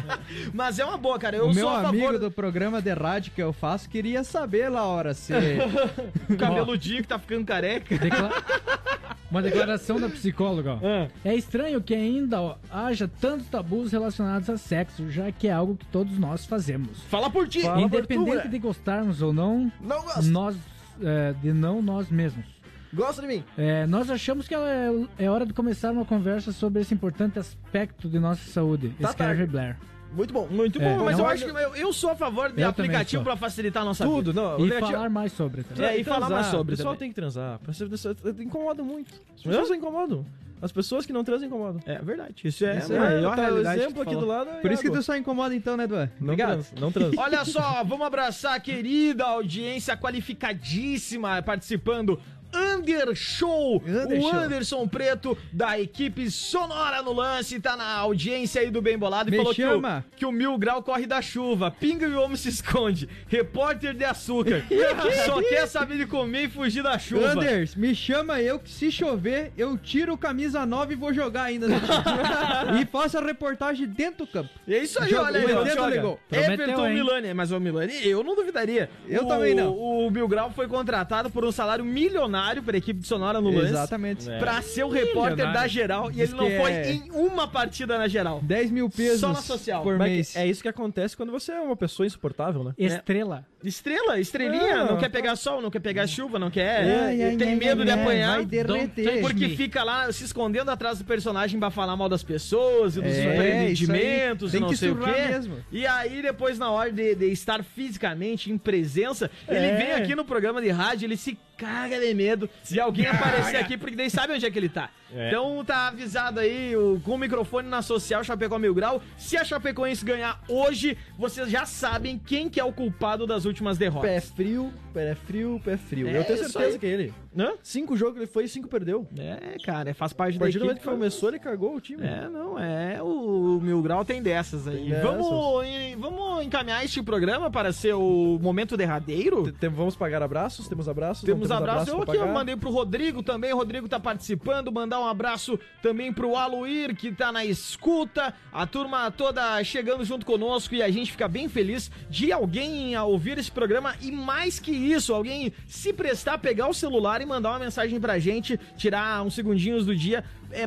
Mas é uma boa, cara. Eu o meu sou a amigo favor do programa de rádio que eu faço queria saber, Laura, se... do cabeludinho que tá ficando careca. Decla- Uma declaração da psicóloga. ó. Ah. É estranho que ainda ó, haja tantos tabus relacionados a sexo, já que é algo que todos nós fazemos. Fala por ti. Fala por Independente é. de gostarmos ou não, Não gosto. nós é, de não nós mesmos. Gosta de mim. É, nós achamos que é, é hora de começar uma conversa sobre esse importante aspecto de nossa saúde. Tá escreve. Blair. Muito bom. Muito É, bom, mas não- eu acho que eu, eu sou a favor de Eu também aplicativo sou. pra facilitar a nossa Tudo, vida. não. E aplicativo- falar mais sobre também. É, e falar mais sobre O pessoal também. tem que transar. As pessoas- Incomoda muito. As pessoas incomodam. As pessoas que não transam incomodam. É verdade. Isso é Isso a é, maior tá, o realidade que exemplo tu aqui falou. do lado é Por isso que água. tu só incomoda então, né, Eduardo? Não Obrigado. transa, não transa. Olha só, vamos abraçar a querida audiência qualificadíssima participando. Under Show, o. Anderson Preto da equipe Sonora no lance, tá na audiência aí do Bem Bolado e Me falou que o, chama. que o Mil Grau corre da chuva, pinga e o homem se esconde, repórter de açúcar, só quer saber de comer e fugir da chuva. Anders, me chama eu que se chover, eu tiro camisa nova e vou jogar ainda. e faço a reportagem dentro do campo. É isso aí, Joga- olha aí, joga. ligou. Everton hein? Milani, mas o Milani, eu não duvidaria. Eu O- também não. O Mil Grau foi contratado por um salário milionário para a equipe de Sonora no lance. Exatamente. Pra ser o repórter Milionário. da geral e Diz ele não foi é- em uma partida na geral. 10 mil pesos Só na social. por Mas mês. É isso que acontece quando você é uma pessoa insuportável, né? Estrela. Estrela, estrelinha, Ah. não quer pegar sol, não quer pegar chuva, não quer. Ai, ai, tem ai, medo de apanhar. Vai derreter. Porque Me. fica lá se escondendo atrás do personagem pra falar mal das pessoas e dos É, empreendimentos e aí. não sei o quê. mesmo. E aí, depois, na hora de, de estar fisicamente em presença, ele É. vem aqui no programa de rádio, ele se caga de medo de alguém aparecer aqui, porque daí sabe onde é que ele tá. É. Então tá avisado aí, o, com o microfone na social Chapecó Mil Grau. Se a Chapecoense ganhar hoje, vocês já sabem quem que é o culpado das últimas derrotas. Pé frio, pé frio, pé frio. É eu tenho certeza que é ele. Hã? Cinco jogos ele foi e cinco perdeu. É, cara, faz parte A da partir do equipe. momento que começou, ele cagou o time. É, não, é. O Mil Grau tem dessas aí. Tem Vamos, em- vamos vamos encaminhar este programa para ser o momento derradeiro? Tem- Vamos pagar abraços? Temos abraços? Não Temos abraço. Eu aqui eu mandei pro Rodrigo também. O Rodrigo tá participando. Mandar um abraço também pro Aluir, que tá na escuta. A turma toda chegando junto conosco e a gente fica bem feliz de alguém a ouvir esse programa. E mais que isso, alguém se prestar, pegar o celular e mandar uma mensagem pra gente, tirar uns segundinhos do dia. É,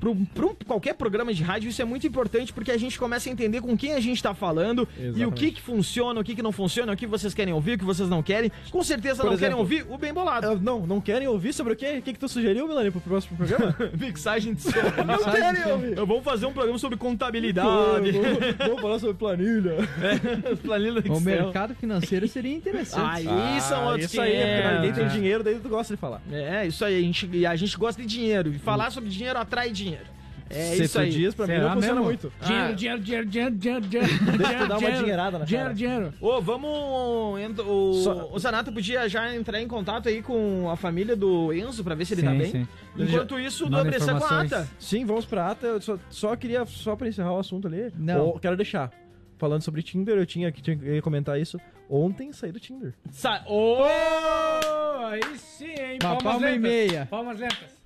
pro, pro qualquer programa de rádio, isso é muito importante porque a gente começa a entender com quem a gente tá falando e o Exatamente. que que funciona, o que que não funciona, o que vocês querem ouvir, o que vocês não querem. Com certeza Por não querem exemplo, ouvir o bem bolado. Ah, Não, não querem ouvir sobre o quê? O que, que tu sugeriu, Milani, pro próximo programa? Mixagem de som. não querem ouvir. Eu vou fazer um programa sobre contabilidade. Vamos- Vamos falar sobre planilha. Planilha do O mercado financeiro seria interessante. Aí são Ah, outros Isso aí, é porque ninguém tem dinheiro. dinheiro, daí tu gosta de falar. É, isso aí. A gente, e a gente gosta de dinheiro. E falar sobre dinheiro atrai dinheiro. É isso aí. dias, pra mim, não funciona mesmo? muito. Dinheiro, Ah. dinheiro, dinheiro, dinheiro, dinheiro, dinheiro. Deixa eu dar uma dinheirada na Dinheiro, cara. dinheiro. Ô, vamos. ent- O, Só- o Zanato podia já entrar em contato aí com a família do Enzo pra ver se ele tá Sim, bem. sim. Enquanto isso, do pressão com a ata. Sim, vamos pra ata. Eu só, só queria, só pra encerrar o assunto ali. Não. Ou- quero deixar. Falando sobre Tinder, eu tinha que tinha que comentar isso. Ontem saí do Tinder. Sa Ô! Oh, aí sim, hein? Uma Palmas palma e lentas. meia. Palmas lentas.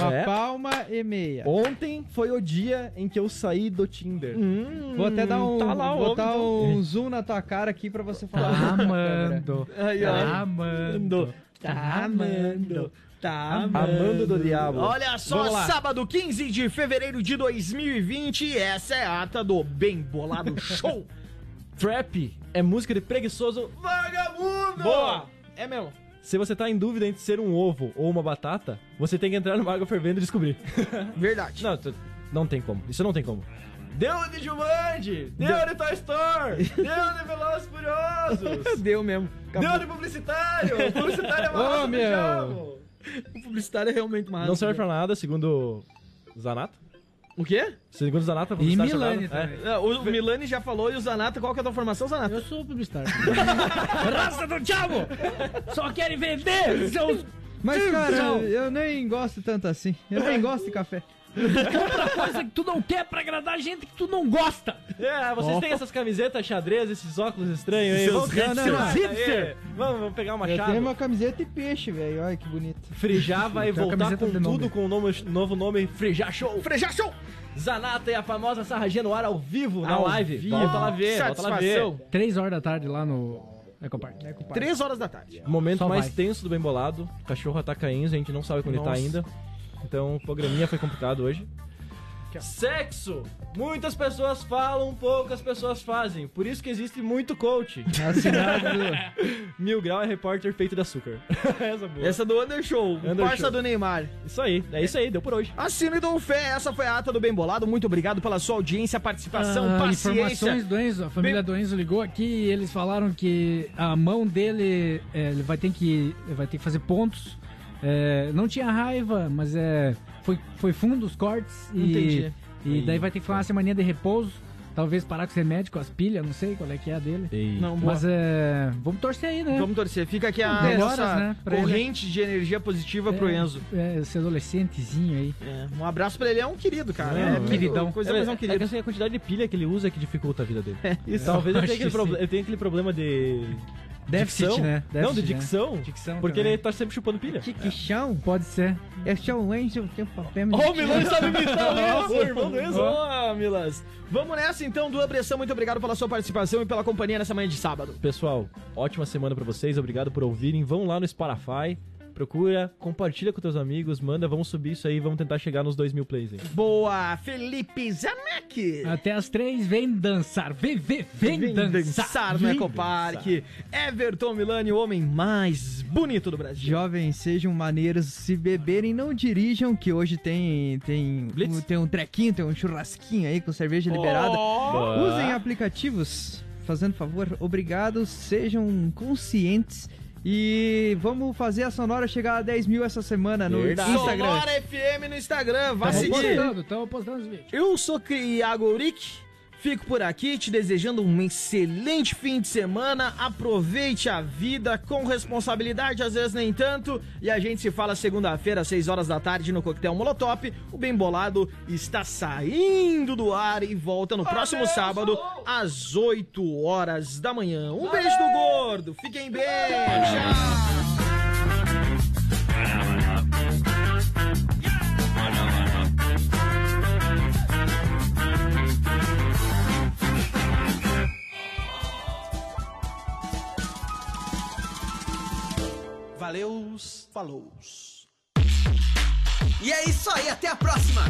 Uma É. palma e meia. Ontem foi o dia em que eu saí do Tinder. Hum, Vou até dar um, Tá lá botar então. um zoom na tua cara aqui pra você falar. Tá câmera. amando. Aí, ó. Tá amando. Tá amando. Tá Amando do diabo. Olha só, sábado 15 de fevereiro de 2020, essa é a ata do Bem Bolado Show. Trap é música de preguiçoso vagabundo! Boa! É mesmo. Se você tá em dúvida entre ser um ovo ou uma batata, você tem que entrar numa água fervendo e descobrir. Verdade. não, não tem como. Isso não tem como. Deu de Jumanji! Deu de Toy Story! deu de Velozes Furiosos! Deu mesmo. Deu de publicitário! Publicitário é raça do meu. O publicitário é realmente uma Não serve pra nada, segundo Zanata. O quê? Segundo Zanata, E Milani jogado. também. É, O Milani já falou e o Zanata, qual que é a tua formação, Zanata? Eu sou publicitário. Raça do diabo! Só querem vender seus... Mas, cara, Não. eu nem gosto tanto assim. Eu nem gosto de café. Compra coisa que tu não quer pra agradar gente que tu não gosta. É, vocês têm essas camisetas xadrez, esses óculos estranhos aí. Seus Vamos, não, não. Hipster. Vamos, vamos pegar uma Eu chave. tenho uma camiseta de peixe, velho. Olha que bonito. Frijar vai uma voltar com tudo com o nome- novo nome Frijar Show. Frejar Show! Zanata e a famosa sarragia no ar ao vivo, na Ao live. vivo. Volta lá ver, volta lá ver. Satisfação. Três horas da tarde lá no Ecopark. Três horas da tarde. Momento Só mais vai. tenso do bem bolado. O cachorro ataca Enzo, a gente não sabe quando ele Nossa. tá ainda. Então o programinha foi complicado hoje. Sexo! Muitas pessoas falam, poucas pessoas fazem. Por isso que existe muito coach. Assinado. Mil Grau é repórter feito de açúcar. Essa é boa. Essa do Undershow, Under parça Show. do Neymar. Isso aí, é isso aí, deu por hoje. Assino e dou fé, essa foi a ata do Bem Bolado. Muito obrigado pela sua audiência, participação, Ah, paciência. informações do Enzo, a família do Enzo ligou aqui e eles falaram que a mão dele é, ele vai ter que ele vai ter que fazer pontos. É, não tinha raiva, mas é foi foi fundo os cortes e Entendi. e daí vai ter que ficar uma semaninha de repouso, talvez parar com os remédios, com as pilhas, não sei qual é que é a dele. Não, boa. Mas é, vamos torcer aí, né? Vamos torcer. Fica aqui a Melhoras, nossa né, pra ele. corrente de energia positiva pro É, Enzo. É, esse adolescentezinho aí. É, um abraço pra ele, é um querido, cara. É, É, um queridão. Coisa É, mais um é que querido. assim, a quantidade de pilha que ele usa é que dificulta a vida dele. Isso. Talvez ele acho tenha aquele, ele tenha aquele problema de. Déficit, dicção. né? não, de né? dicção. Dicção porque também. ele tá sempre chupando pilha. que chão? Pode ser. Eu sou o Enzo, tenho papel. Ó, o Milan sabe imitar o irmão do Enzo. Ó, Milas. Vamos nessa então, Duas Pressão. Muito obrigado pela sua participação e pela companhia nessa manhã de sábado. Pessoal, ótima semana pra vocês. Obrigado por ouvirem. Vão lá no Spotify. Procura, compartilha com teus amigos, manda, vamos subir isso aí, vamos tentar chegar nos 2 mil plays aí. Boa, Felipe Zamek. Até as três, vem dançar. Vem, vem, vem, Vem dançar. dançar no Ecopark. Everton Milani, o homem mais bonito do Brasil. Jovens, sejam maneiros. Se beberem, não dirijam, que hoje tem, tem, Blitz? um, tem um trequinho, tem um churrasquinho aí com cerveja liberada. Ó. Usem aplicativos, fazendo favor, obrigado, sejam conscientes e vamos fazer a Sonora chegar a 10 mil essa semana no Verdade. Instagram. Sonora FM no Instagram, vá Tamo seguir. postando, tamo postando os vídeos. Eu sou Iago Uric. Fico por aqui te desejando um excelente fim de semana. Aproveite a vida com responsabilidade, às vezes nem tanto. E a gente se fala segunda-feira, às 6 horas da tarde, no Coquetel Molotov. O Bem Bolado está saindo do ar e volta no próximo sábado, às 8 horas da manhã. Um beijo do gordo. Fiquem bem. Tchau. Valeus, falou. E é isso aí, até a próxima!